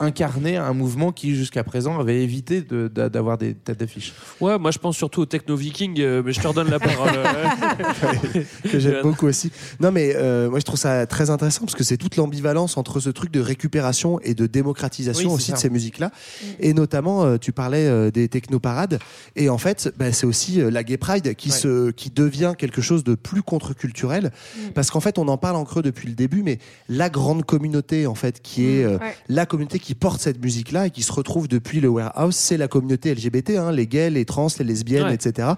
incarner un mouvement qui jusqu'à présent avait évité de- d'avoir des têtes d'affiche. Ouais, moi je pense surtout au techno viking, euh, mais je te redonne la parole. (laughs) que j'aime beaucoup aussi. Non, mais euh, moi je trouve ça très intéressant parce que c'est toute l'ambivalence entre ce truc de récupération et de démocratisation Oui, aussi de ces musiques-là. Et notamment, euh, tu parlais euh, des technoparades. Et en fait, bah, c'est aussi euh, la Gay Pride qui, se, qui devient quelque chose de plus contre-culturel. Parce qu'en fait, on en parle en creux depuis le début, mais la grande communauté, en fait, qui est euh, Ouais. la communauté qui porte cette musique-là et qui se retrouve depuis le warehouse, c'est la communauté LGBT, hein, les gays, les trans, les lesbiennes, Ouais. etc.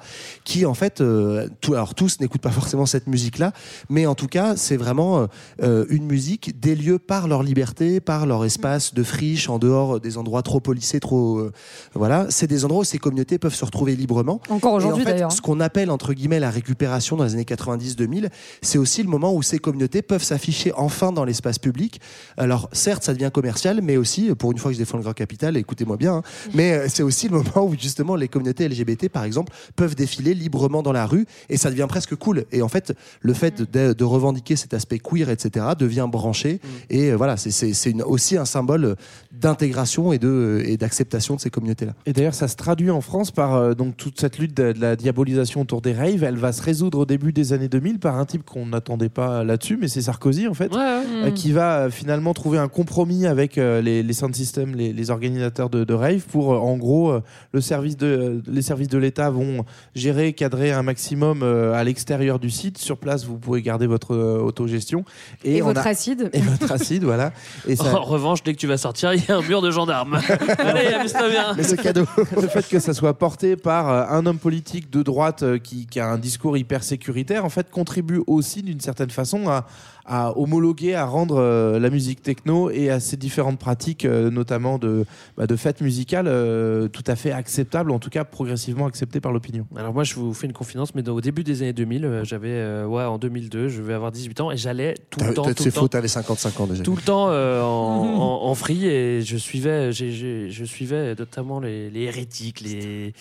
Qui en fait, euh, tout, alors tous n'écoutent pas forcément cette musique-là, mais en tout cas, c'est vraiment euh, une musique des lieux par leur liberté, par leur espace de friche, en dehors des endroits trop policés, trop euh, voilà. C'est des endroits où ces communautés peuvent se retrouver librement. Encore aujourd'hui, en fait, d'ailleurs. Ce qu'on appelle entre guillemets la récupération dans les années 90-2000, c'est aussi le moment où ces communautés peuvent s'afficher enfin dans l'espace public. Alors certes, ça devient commercial, mais aussi, pour une fois que je défends le grand capital, écoutez-moi bien, hein, (laughs) mais euh, c'est aussi le moment où justement les communautés LGBT, par exemple, peuvent défiler librement dans la rue et ça devient presque cool. Et en fait, le fait de, de revendiquer cet aspect queer, etc., devient branché. Et euh, voilà, c'est- c'est c'est une- aussi un symbole d'intégration et de et d'acceptation de ces communautés-là. Et d'ailleurs, ça se traduit en France par euh, donc toute cette lutte de, de la diabolisation autour des raves. Elle va se résoudre au début des années 2000 par un type qu'on n'attendait pas là-dessus, mais c'est Sarkozy en fait, Ouais, euh, qui va euh, finalement trouver un compromis avec euh, les, les sound systems, les, les organisateurs de, de rave, pour euh, en gros euh, le service de les services de l'État vont gérer, cadrer un maximum euh, à l'extérieur du site. Sur place, vous pouvez garder votre euh, autogestion Et, on votre a- acide. et votre acide, voilà. Et (laughs) ça- revanche, dès que tu vas sortir, il y a un mur de gendarmes. (laughs) Allez, amuse-toi bien. Mais c'est cadeau. (laughs) le fait que ça soit porté par euh, un homme politique de droite euh, qui, qui a un discours hyper sécuritaire, en fait, contribue aussi d'une certaine façon à, à homologuer, à rendre euh, la musique techno et à ces différentes pratiques, euh, notamment de, bah, de fêtes musicales, euh, tout à fait acceptables, en tout cas progressivement acceptées par l'opinion. Alors moi, je vous fais une confidence, mais au début des années 2000, euh, j'avais, euh, ouais, en 2002, je vais avoir 18 ans et j'allais tout le temps, tout C'est faux, t'avais 55 ans déjà. tout le temps euh, en, (laughs) en, en free et je suivais, je suivais notamment les, les hérétiques, les,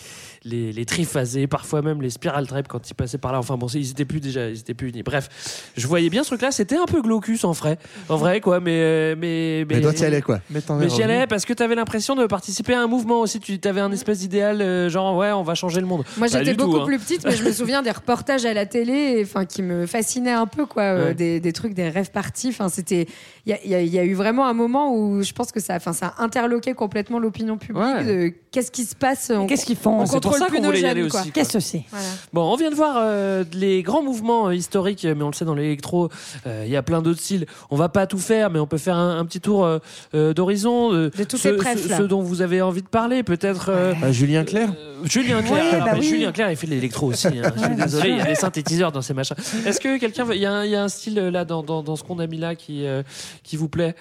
les, les triphasés, parfois même les spiral trap quand ils passaient par là. Enfin bon, ils étaient plus déjà, ils étaient plus unis. Bref, je voyais bien ce truc-là. C'était un peu glaucus en vrai, en vrai quoi. Mais euh, mais Mais toi, t'y allais quoi. Mais, mais j'y allais parce que tu avais l'impression de participer à un mouvement aussi. Tu avais un espèce d'idéal, euh, genre ouais, on va changer le monde. Moi, j'étais tout, beaucoup hein. plus petite, mais je me souviens des reportages à la télé, enfin, qui me fascinaient un peu, quoi, euh, Ouais. des, des trucs, des rêves partis. Enfin, c'était, il y a, il y a- il y a eu vraiment un moment où je pense que ça, enfin, ça a interloqué complètement l'opinion publique. Ouais. de Qu'est-ce qui se passe Qu'est-ce qu'ils font On C'est pour contrôle ça plus qu'on nos voulait y aller quoi. aussi. quoi. Qu'est-ce que c'est Voilà. Bon, on vient de voir euh, les grands mouvements historiques, mais on le sait dans l'électro, euh, il y a plein d'autres styles. On va pas tout faire, mais on peut faire un, un petit tour euh, euh, d'horizon euh, De toutes les ceux- là. ceux dont vous avez envie de parler, peut-être. euh, Euh, Julien Clerc euh, Julien Clerc. Ouais, bah oui. Julien Clerc, il fait de l'électro aussi. hein. Je suis désolé, il y a des synthétiseurs dans ces machins. Est-ce que quelqu'un, veut- il y, a un- il y a un style euh, là dans, dans, dans ce qu'on a mis là qui, euh, qui vous plaît?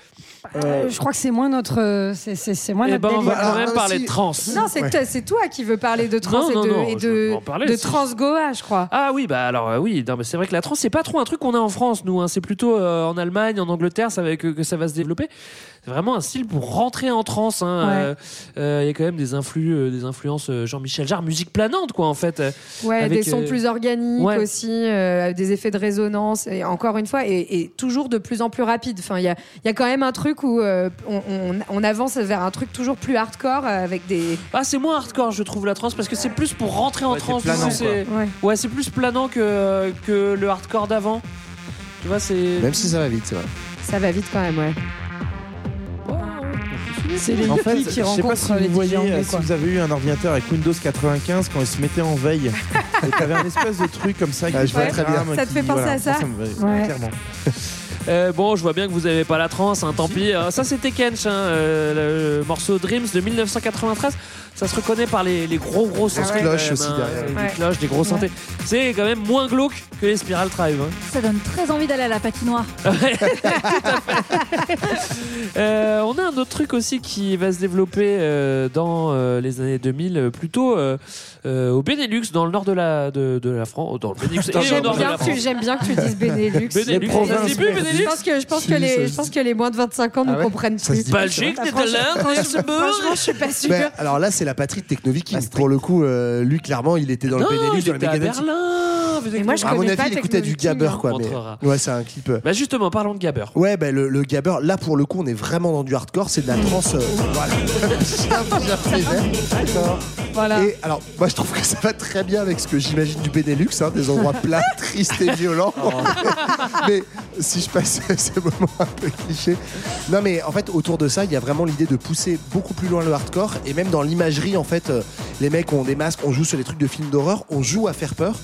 Euh, Je crois que c'est moins notre. euh, c'est- C'est c'est moins Eh notre ben, on va quand Ah, même ah, parler si. de trans. Non, c'est toi, c'est toi qui veux parler de trans Non, et non, de, non, et je veux de, parler, de trans Goa, je crois. Ah oui, bah alors euh, oui, non, mais c'est vrai que la trans c'est pas trop un truc qu'on a en France, nous. hein. C'est plutôt euh, en Allemagne, en Angleterre, ça va, que, que ça va se développer. C'est vraiment un style pour rentrer en transe. hein. Ouais. Euh, euh, Il y a quand même des influx, euh, des influences Jean-Michel Jarre, musique planante quoi en fait. Ouais, Avec, des sons euh, plus organiques ouais. aussi, euh, des effets de résonance, et encore une fois, et, et toujours de plus en plus rapide. Enfin, il y a, il y a quand même un truc où euh, on, on- on avance vers un truc toujours plus hardcore euh, avec des. Ah c'est moins hardcore je trouve la trance parce que c'est plus pour rentrer en Ouais, coup, c'est- Ouais. Ouais, c'est plus planant que que le hardcore d'avant. Tu vois, c'est. Même si ça va vite, c'est vrai. Ça va vite quand même, ouais. C'est les En fait, qui je sais pas rencontrent si les vous voyez, DJ anglais, si vous avez eu un ordinateur avec Windows 95 quand il se mettait en veille. (laughs) et t'avais un espèce de truc comme ça. Ah, qui je vois était très bien. Ça te qui- fait penser voilà, à ça me- Ouais. Clairement. Euh, bon, je vois bien que vous avez pas la transe, hein, tant pis. Euh, ça, c'était Kench, hein, euh, le morceau Dreams de 1993. Ça se reconnaît par les, les gros gros Les synthés. cloches quand aussi hein, derrière. Des Ouais. cloches, des gros synthés. C'est quand même moins glauque que les Spiral Tribe. hein. Ça donne très envie d'aller à la patinoire. (laughs) (laughs) Euh, on a un autre truc aussi qui va se développer euh, dans euh, les années 2000, euh, plutôt euh, au Benelux, dans le nord de la, de, de la France. Dans le Benelux et au J'aime nord de bien, la que tu- France. j'aime bien que tu dises Benelux. (laughs) Benelux, ça se dit plus, Benelux Je pense que, je pense Si, que, les, je se pense que les moins de 25 ans ne Ah ouais comprennent plus. Belgique, Netherlands, Luxembourg. Franchement, je suis pas. Ben, alors là, c'est la patrie de Technoviking. Pour le coup, euh, lui, clairement, il était dans le Non, Benelux, il était à. Berlin. Avec Et moi, je À mon connais avis, pas il écoutait du Gabber, hein. quoi. Mais... Montrera. Ouais, c'est un clip. euh, Bah justement, parlons de Gabber. Ouais, ben le, le Gabber, là pour le coup, on est vraiment dans du hardcore, c'est de la trance. euh, voilà. (laughs) Bien, bien. Voilà. Et alors, moi je trouve que ça va très bien avec ce que j'imagine du Benelux, hein, des endroits plats, (laughs) tristes et violents. (laughs) mais si je passe ce moment un peu cliché. Non, mais en fait, autour de ça, il y a vraiment l'idée de pousser beaucoup plus loin le hardcore. Et même dans l'imagerie, en fait, euh, les mecs ont des masques, on joue sur les trucs de films d'horreur, on joue à faire peur.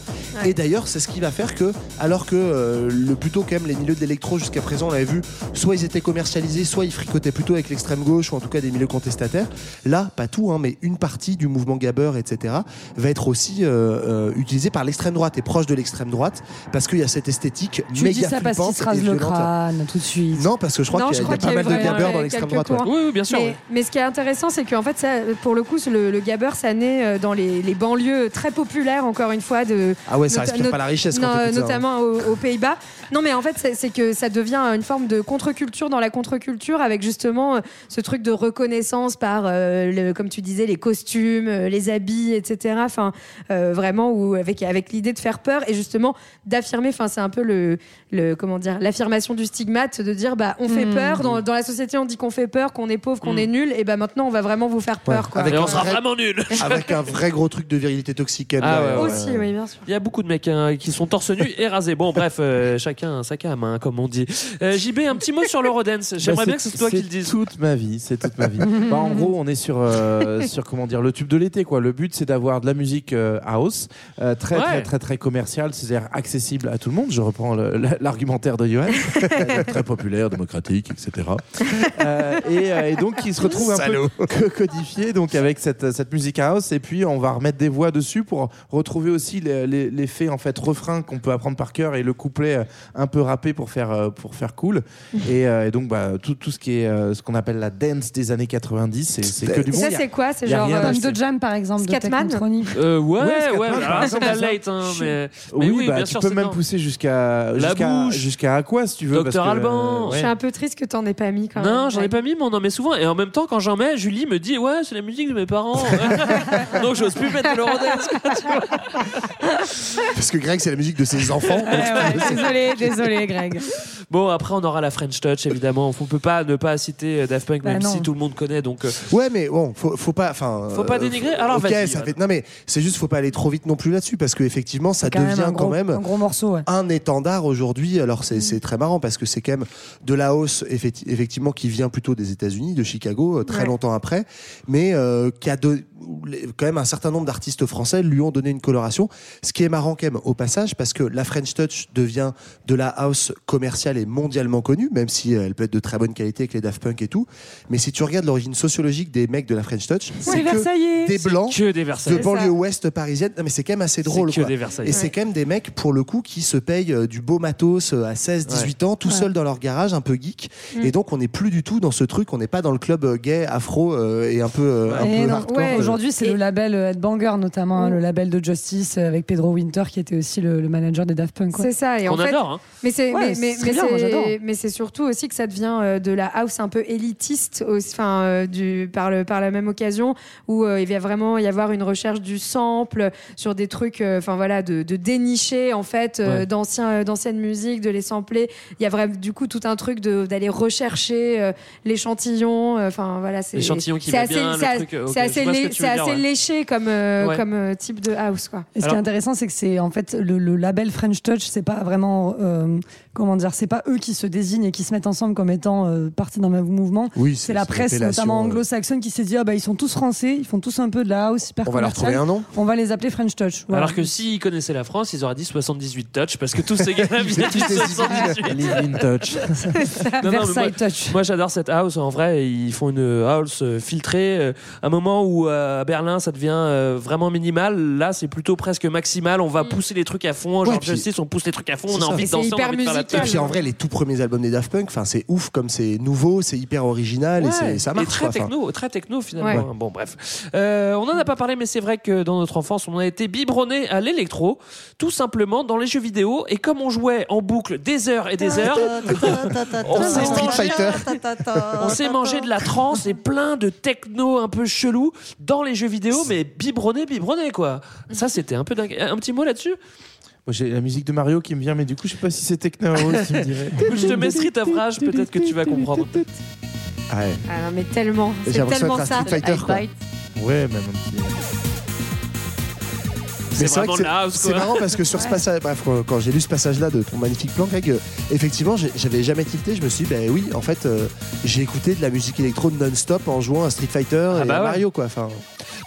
Et d'ailleurs, c'est ce qui va faire que, alors que euh, le plutôt quand même les milieux de l'électro jusqu'à présent, on l'avait vu, soit ils étaient commercialisés, soit ils fricotaient plutôt avec l'extrême gauche ou en tout cas des milieux contestataires. Là, pas tout, hein, mais une partie du mouvement Gabber, etc., va être aussi euh, euh, utilisée par l'extrême droite et proche de l'extrême droite parce qu'il y a cette esthétique Tu méga dis ça parce qu'il se rase et le crâne tout de suite. Non, parce que je crois qu'il y a, y pas a mal de Gabber dans l'extrême droite. ouais. Oui, oui, bien sûr. Mais, ouais. mais ce qui est intéressant, c'est qu'en fait, ça, pour le coup, le, le Gabber, ça naît dans les, les banlieues très populaires, encore une fois. De, Ah ouais, ça pas la richesse quand non, hein. Notamment aux, aux Pays-Bas. Non, mais en fait, c'est que ça devient une forme de contre-culture dans la contre-culture, avec justement euh, ce truc de reconnaissance par, euh, le, comme tu disais, les costumes, euh, les habits, etc. Enfin, euh, vraiment, ou avec, avec l'idée de faire peur et justement d'affirmer. Enfin, c'est un peu le, le comment dire, l'affirmation du stigmate, de dire, bah, on fait Mm. peur. Dans, dans la société, on dit qu'on fait peur, qu'on est pauvre, qu'on Mm. est nul. Et bah, maintenant, on va vraiment vous faire peur, Ouais, quoi. avec Et on sera vrai- vraiment nuls. (laughs) Avec un vrai gros truc de virilité toxique. Ah ouais, derrière, ouais. Aussi, ouais. oui, bien sûr. Il y a beaucoup de mecs hein, qui sont torse nu et rasés. Bon, bref, euh, chacun sa cam, hein, comme on dit. Euh, JB, un petit mot sur l'Eurodance. (laughs) J'aimerais Bah, bien que c'est- c'est toi qui le C'est dises. toute ma vie, c'est toute ma vie. (laughs) Bah, en gros, on est sur, euh, sur comment dire, le tube de l'été. quoi. Le but, c'est d'avoir de la musique euh, house, euh, très, Ouais. très, très, très commerciale, c'est-à-dire accessible à tout le monde. Je reprends l'argumentaire de Johan. (laughs) Très populaire, démocratique, etc. Euh, et, euh, et donc, qui se retrouve un Salaud. peu co- codifié donc avec cette, cette musique house. Et puis, on va remettre des voix dessus pour retrouver aussi les- les- l'effet en fait refrain qu'on peut apprendre par cœur et le couplet un peu rappé pour faire euh, pour faire cool. (laughs) Et, euh, et donc, bah, tout, tout ce qui est euh, ce qu'on appelle la dance des années 90, c'est c'est que du Et bon. ça, Il y a- c'est quoi C'est genre. Comme de Jam par exemple, de Scatman. Euh, ouais, Ouais, ouais, par c'est ça. late, hein, mais, mais oui, oui, bah, bien tu sûr. peux même pousser jusqu'à La jusqu'à jusqu'à Aqua si tu veux. Parce que, Alban. Je suis un peu triste que t'en aies pas mis quand même. Non, j'en ai pas mis, mais on en met souvent. Et en même temps, quand j'en mets, Julie me dit Ouais, c'est la musique de mes parents. (laughs) Donc, j'ose plus mettre quoi, tu vois. (laughs) Parce que Greg, c'est la musique de ses enfants. Ouais, ouais, désolé, (laughs) désolé, Greg. Bon, après, on aura la French Touch, évidemment. On peut pas ne pas citer euh, Daft Punk, Bah même non. si tout le monde connaît. Donc, euh, Ouais, mais bon, faut, faut pas. Enfin, Faut pas euh, dénigrer Alors, ok, ça fait. Non, mais c'est juste, faut pas aller trop vite non plus là-dessus, parce qu'effectivement, ça C'est quand même devient un quand gros- même un gros morceau. ouais. un étendard aujourd'hui. Alors c'est c'est très marrant parce que c'est quand même de la hausse effecti- effectivement qui vient plutôt des États-Unis, de Chicago, très Ouais. longtemps après, mais euh, qui a de- les- quand même un certain nombre d'artistes français lui ont donné une coloration. Ce qui est marrant quand même au passage parce que la French Touch devient de la house commerciale et mondialement connue, même si euh, elle peut être de très bonne qualité avec les Daft Punk et tout. Mais si tu regardes l'origine sociologique des mecs de la French Touch, C'est que des blancs que des de banlieue ouest parisienne. Non, mais c'est quand même assez drôle. que quoi. des Versailles. Et c'est quand même des mecs, pour le coup, qui se payent euh, du beau matos euh, à 16, 18 ans, tout Ouais. seuls dans leur garage, un peu geek. Mm. Et donc, on n'est plus du tout dans ce truc, on n'est pas dans le club gay, afro euh, et un peu, euh, un Et peu non, hardcore. Euh. Aujourd'hui, c'est Et- le label euh, Headbanger, notamment hein, le label de Justice euh, avec Pedro Winter, qui était aussi le, le manager des Daft Punk. C'est ça. Et On en fait, adore. Hein. Mais c'est Ouais, mais, mais, c'est surtout aussi que ça devient euh, de la house un peu élitiste aussi, enfin euh, du par le par la même occasion où euh, il va vraiment y avoir une recherche du sample sur des trucs euh, enfin voilà de, de dénicher en fait euh, Ouais. d'anciens euh, d'anciennes musiques de les sampler il y a vraiment du coup tout un truc d'aller rechercher euh, l'échantillon euh, enfin voilà c'est L'échantillon qui va assez bien, c'est euh, ok, c'est assez dire, léché comme euh, Ouais. comme euh, type de house quoi Et ce qui est intéressant, c'est que c'est en fait le, le label French Touch, c'est pas vraiment euh, comment dire, c'est pas eux qui se désignent et qui se mettent ensemble comme étant euh, partie d'un mouvement. Oui, c'est la presse, notamment anglo-saxonne, qui s'est dit ah bah ils sont tous français, ils font tous un peu de la house hyper On va leur trouver un nom. On va les appeler French Touch. Voilà. Alors que s'ils connaissaient la France, ils auraient dit 78 touch parce que tous ces gars-là (laughs) viennent du 78. Live touch. (laughs) Non, non, moi, Touch. moi, j'adore cette house. En vrai, ils font une house filtrée. Un moment où euh, à Berlin ça devient euh, vraiment minimal, là c'est plutôt presque maximal. On va pousser les trucs à fond. Genre Ouais, puis- Justice, on pousse les trucs à fond. On a ça. envie de danser, on a envie de faire la Et puis en vrai, les tout premiers albums des Daft Punk, enfin c'est ouf comme c'est nouveau, c'est hyper original et Ouais, c'est- ça marche. très quoi. Techno, très techno finalement. Ouais. Bon bref, Euh, on en a pas parlé, mais c'est vrai que dans notre enfance, on a été biberonné à l'électro, tout simplement dans les jeux vidéo. Et comme on jouait en boucle des heures et des heures, on s'est mangé, Fighter. on s'est mangé de la trance et plein de techno un peu chelou dans les jeux vidéo, mais biberonné, biberonné quoi. Ça c'était un peu dingue. Un petit mot là-dessus? Moi, J'ai la musique de Mario qui me vient, mais du coup, je sais pas si c'est Techno House, tu me dirais. Écoute, je te mets Street of Rage, peut-être que tu vas comprendre. ouais. Ah non, mais tellement. C'est tellement ça. Street Fighter, quoi. Ouais, même un petit. C'est vrai vraiment que de la house, c'est marrant parce que sur ce passage, bref, quand, j'ai lu ce passage-là de ton magnifique plan, Greg, euh, effectivement, j'avais jamais tilté. Je me suis dit, ben oui, en fait, euh, j'ai écouté de la musique électro non-stop en jouant à Street Fighter Ah et bah à ouais. Mario, quoi. Enfin,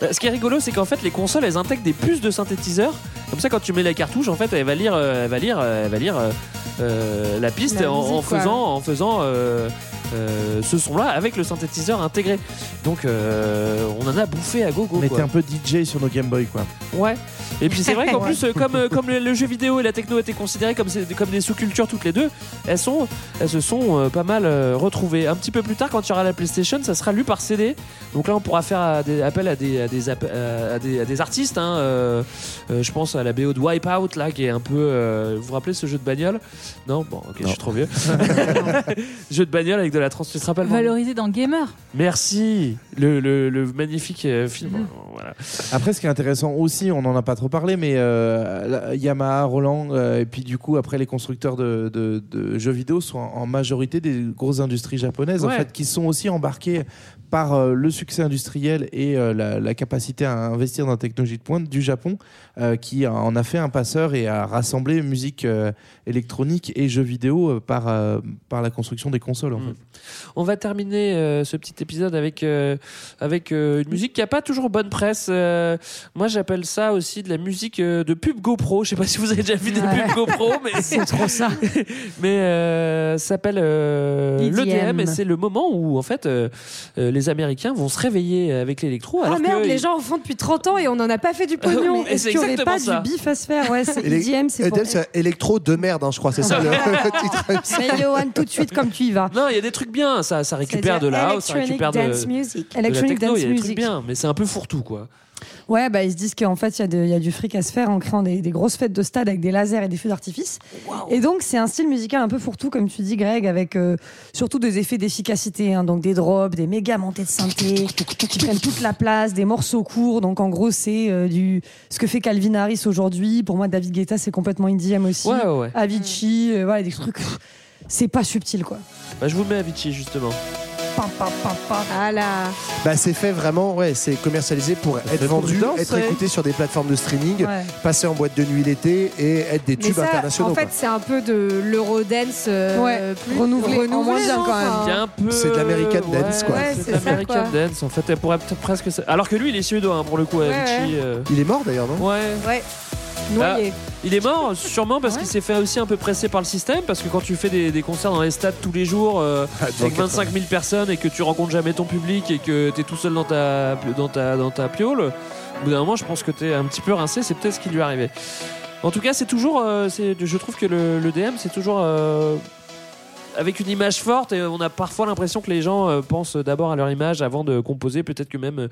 Bah, Ce qui est rigolo, c'est qu'en fait, les consoles, elles intègrent des puces de synthétiseurs. Comme ça, quand tu mets la cartouche, en fait, elle va lire, euh, elle va lire, elle va lire euh, la piste La en, musique, faisant, en faisant euh, euh, ce son-là avec le synthétiseur intégré. Donc, euh, on en a bouffé à gogo. On était un peu DJ sur nos Game Boy, quoi. Ouais. Et puis c'est vrai qu'en plus, euh, comme, euh, comme le, le jeu vidéo et la techno étaient considérés comme, comme des sous-cultures toutes les deux, elles, sont, elles se sont euh, pas mal euh, retrouvées. Un petit peu plus tard, quand il y aura la PlayStation, ça sera lu par CD. Donc là, on pourra faire des, appel à des, à des, app- à des, à des artistes. hein, euh, euh, je pense à la BO de Wipeout, là, qui est un peu. euh, vous vous rappelez ce jeu de bagnole? Non? Bon, ok, je suis trop vieux. (laughs) (laughs) jeu de bagnole avec de la trans. Tu te rappelles Valorisé dans Gamer. Merci. Le, le- le magnifique euh, film. Voilà. Après, ce qui est intéressant aussi, on n'en a pas trop parlé, mais euh, Yamaha, Roland, euh, et puis du coup, après, les constructeurs de, de- de jeux vidéo sont en majorité des grosses industries japonaises, en fait, qui sont aussi embarquées par euh, le succès industriel et euh, la, la capacité à investir dans la technologie de pointe du Japon, euh, qui en a fait un passeur et a rassemblé musique électronique et jeux vidéo par, par la construction des consoles, en Mm. fait. On va terminer ce petit épisode avec, avec une musique qui a pas toujours bonne presse. Moi, j'appelle ça aussi de la musique de pub GoPro. Je sais pas si vous avez déjà vu des Ouais. pubs GoPro, (laughs) mais C'est trop ça. (laughs) mais euh, ça s'appelle euh, EDM. l'EDM et c'est le moment où en fait euh, euh, les Américains vont se réveiller avec l'électro. Ah alors merde, que les gens en font depuis 30 ans et on n'en a pas fait du pognon. (laughs) Est-ce c'est qu'il n'y aurait exactement pas ça. du bif à se faire Ouais, c'est EDM, c'est pour... Électro de merde, hein, je crois. C'est ça (laughs) (laughs) le titre. Mais Johan, tout de suite, comme tu y vas. Non, il y a des trucs bien. Ça, ça récupère de la house, ça Electronic récupère de, dance music. de la Electronic techno. Il dance y a des trucs music. bien, mais c'est un peu fourre-tout quoi. Ouais, bah, ils se disent qu'en fait, il y, a y du fric à se faire en créant des, des grosses fêtes de stade avec des lasers et des feux d'artifice. Et donc, c'est un style musical un peu fourre-tout, comme tu dis, Greg, avec euh, surtout des effets d'efficacité. hein. donc, des drops, des méga montées de synthé qui prennent toute la place, des morceaux courts. Donc, en gros, c'est euh, du ce que fait Calvin Harris aujourd'hui. Pour moi, David Guetta, c'est complètement EDM aussi. Ouais, ouais, ouais. Avicii, euh, voilà, des trucs. C'est pas subtil, quoi. Bah, je vous mets Avicii justement. Ah là. Bah, c'est fait vraiment, ouais, c'est commercialisé pour être vendu, pour danser. être écouté sur des plateformes de streaming, Ouais. passer en boîte de nuit l'été et être des Mais tubes ça, internationaux. en fait, c'est un peu de l'eurodance euh, Ouais, plus renouvelé, en moins bien, quand même. peu. C'est de l'American ouais, dance, quoi. Ouais, c'est de l'American dance. En fait, elle pourrait peut-être presque. ça- Alors que lui, il est suédois hein, pour le coup, Ouais, Avicii. ouais. euh, Il est mort d'ailleurs, non? Ouais. Ouais. Noyé. Il est mort sûrement parce qu'il s'est fait aussi un peu presser par le système parce que quand tu fais des, des concerts dans les stades tous les jours euh, Ah, avec 25 000 personnes et que tu rencontres jamais ton public et que tu es tout seul dans ta, dans ta, dans ta piole, au bout d'un moment je pense que tu es un petit peu rincé, c'est peut-être ce qui lui est arrivé. En tout cas c'est toujours, euh, c'est- je trouve que le, le DM c'est toujours... euh, avec une image forte et on a parfois l'impression que les gens euh, pensent d'abord à leur image avant de composer peut-être que même euh,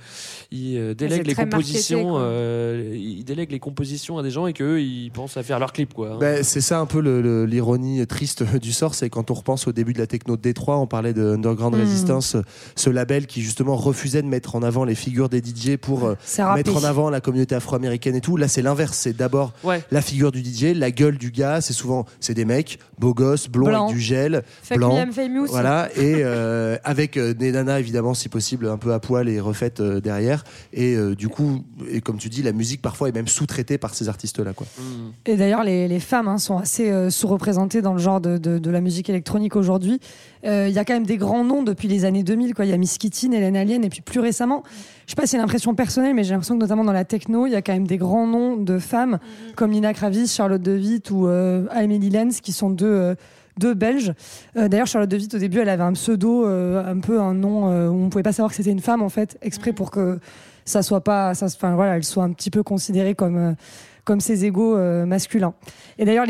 ils euh, délèguent les compositions euh, ils délèguent les compositions à des gens et qu'eux ils pensent à faire leur clip quoi hein. Ben, c'est ça un peu l'ironie triste (laughs) du sort, c'est quand on repense au début de la techno de Détroit, on parlait de Underground Mm. Resistance, ce label qui justement refusait de mettre en avant les figures des DJ pour euh, mettre en avant la communauté afro-américaine et tout. Là, c'est l'inverse, c'est d'abord Ouais. la figure du DJ, la gueule du gars, c'est souvent c'est des mecs beaux gosses, blonds avec du gel Famous. Voilà, et euh, avec euh, des nanas évidemment si possible un peu à poil et refaites euh, derrière. Et du coup, et comme tu dis, la musique parfois est même sous-traitée par ces artistes-là. Quoi. Et d'ailleurs, les, les femmes hein, sont assez euh, sous-représentées dans le genre de, de- de la musique électronique aujourd'hui. Euh, Il y a quand même des grands noms depuis les années 2000. quoi. Il y a Miss Kitty, Hélène Alien, et puis plus récemment, je sais pas si c'est une impression personnelle, mais j'ai l'impression que notamment dans la techno, il y a quand même des grands noms de femmes comme Nina Kravis, Charlotte De Witt ou euh, Amélie Lenz, qui sont deux, deux Belges. Euh, D'ailleurs, Charlotte De Witt, au début, elle avait un pseudo, euh, un peu un nom euh, où on pouvait pas savoir que c'était une femme, en fait, exprès pour que ça soit pas, enfin voilà, elle soit un petit peu considérée comme comme ses égaux masculins. Et d'ailleurs,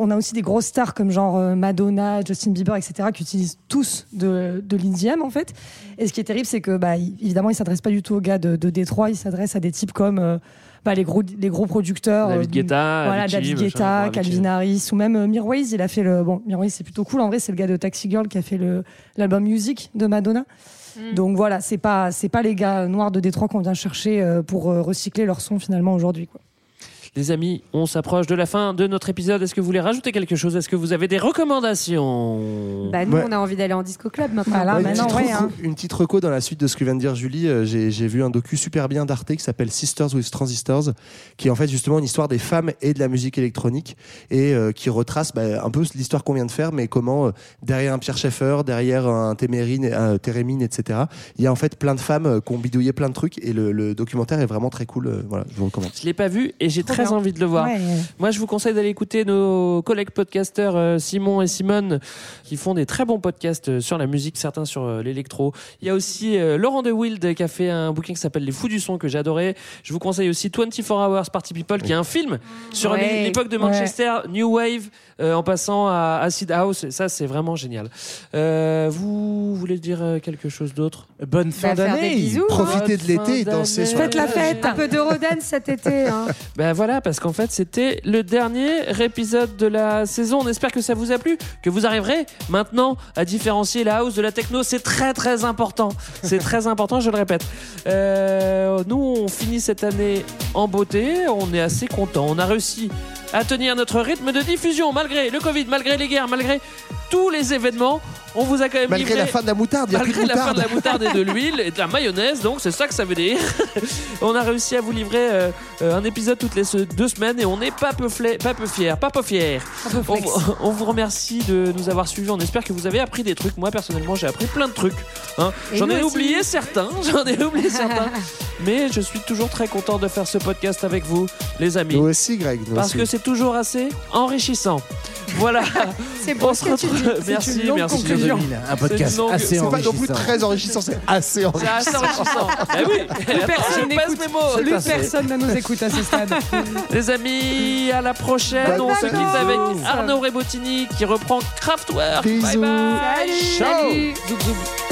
on a aussi des grosses stars comme genre Madonna, Justin Bieber, etc., qui utilisent tous de, de en fait. Et ce qui est terrible, c'est que bah, évidemment, ils s'adressent pas du tout aux gars de, de Détroit, ils s'adressent à des types comme bah, les gros les gros producteurs, David euh, Guetta, voilà, Avicii, David Guetta. Calvin Harris, ou même euh, Mirwais, il a fait le bon Mirwais, c'est plutôt cool. En vrai, c'est le gars de Taxi Girl qui a fait le l'album Music de Madonna. Donc voilà, c'est pas c'est pas les gars noirs de Détroit qu'on vient chercher euh, pour euh, recycler leur son finalement aujourd'hui. quoi. Les amis, on s'approche de la fin de notre épisode. Est-ce que vous voulez rajouter quelque chose? Est-ce que vous avez des recommandations? Bah, nous, Ouais. on a envie d'aller en disco club maintenant. Voilà, Ouais, une, petite ouais, reco, hein. une petite reco dans la suite de ce que vient de dire Julie. euh, J'ai j'ai vu un docu super bien d'Arte qui s'appelle Sisters with Transistors, qui est en fait justement une histoire des femmes et de la musique électronique et euh, qui retrace bah, un peu l'histoire qu'on vient de faire, mais comment euh, derrière un Pierre Schaeffer, derrière un Témérine, un Térémine, etc. Il y a en fait plein de femmes euh, qui ont bidouillé plein de trucs et le, le documentaire est vraiment très cool. euh, voilà, je vous recommande. Je l'ai pas vu et j'ai Trop très envie de le voir. Ouais. Moi, je vous conseille d'aller écouter nos collègues podcasteurs euh, Simon et Simone qui font des très bons podcasts euh, sur la musique, certains sur euh, l'électro. Il y a aussi Laurent De Wild qui a fait un bouquin qui s'appelle Les Fous du son que j'ai adoré. Je vous conseille aussi 24 Hours Party People qui est un film sur Ouais. l'époque de Manchester, New Wave, euh, en passant à Acid House. Et ça, c'est vraiment génial. Euh, vous voulez dire quelque chose d'autre? Bonne fin Bah, d'année. Profitez de l'été et dansez sur Faites la fête. Un peu d'Eurodance cet été. Hein. (laughs) Ben voilà, parce qu'en fait, c'était le dernier épisode de la saison. On espère que ça vous a plu, que vous arriverez maintenant à différencier la house de la techno. C'est très très important. C'est très (laughs) important, je le répète. Euh, nous, on finit cette année en beauté. On est assez content. On a réussi à tenir notre rythme de diffusion malgré le Covid, malgré les guerres, malgré tous les événements. On vous a quand même Malgré livré- la fin de la moutarde, il y a plus Malgré de la fin de la moutarde et de l'huile et de la mayonnaise, donc c'est ça que ça veut dire. (laughs) on a réussi à vous livrer euh, euh, un épisode toutes les se- deux semaines et on n'est pas peu, fla- pas peu fiers, pas peu fiers. On, vous- (laughs) on vous remercie de nous avoir suivis. On espère que vous avez appris des trucs. Moi personnellement, j'ai appris plein de trucs. hein. J'en ai aussi. oublié certains, (laughs) j'en ai oublié certains, mais je suis toujours très content de faire ce podcast avec vous, les amis, Nous aussi, Greg. nous parce aussi. que c'est toujours assez enrichissant. Voilà. C'est beau On ce se retrouve. C'est Merci, une longue merci. conclusion. Un podcast C'est une longue- assez C'est pas non plus enrichissant. très enrichissant, c'est assez C'est enrichissant. assez enrichissant. Bah (laughs) oui. Personne je passe n'écoute. mes mots. Plus personne ne nous écoute à ce stade. (laughs) Les amis, à la prochaine. Bonnes On se quitte vacances. avec Arnaud Rebotini qui reprend Kraftwerk. Bye Bisous. bye. Salut. Salut. Zouk, zouk.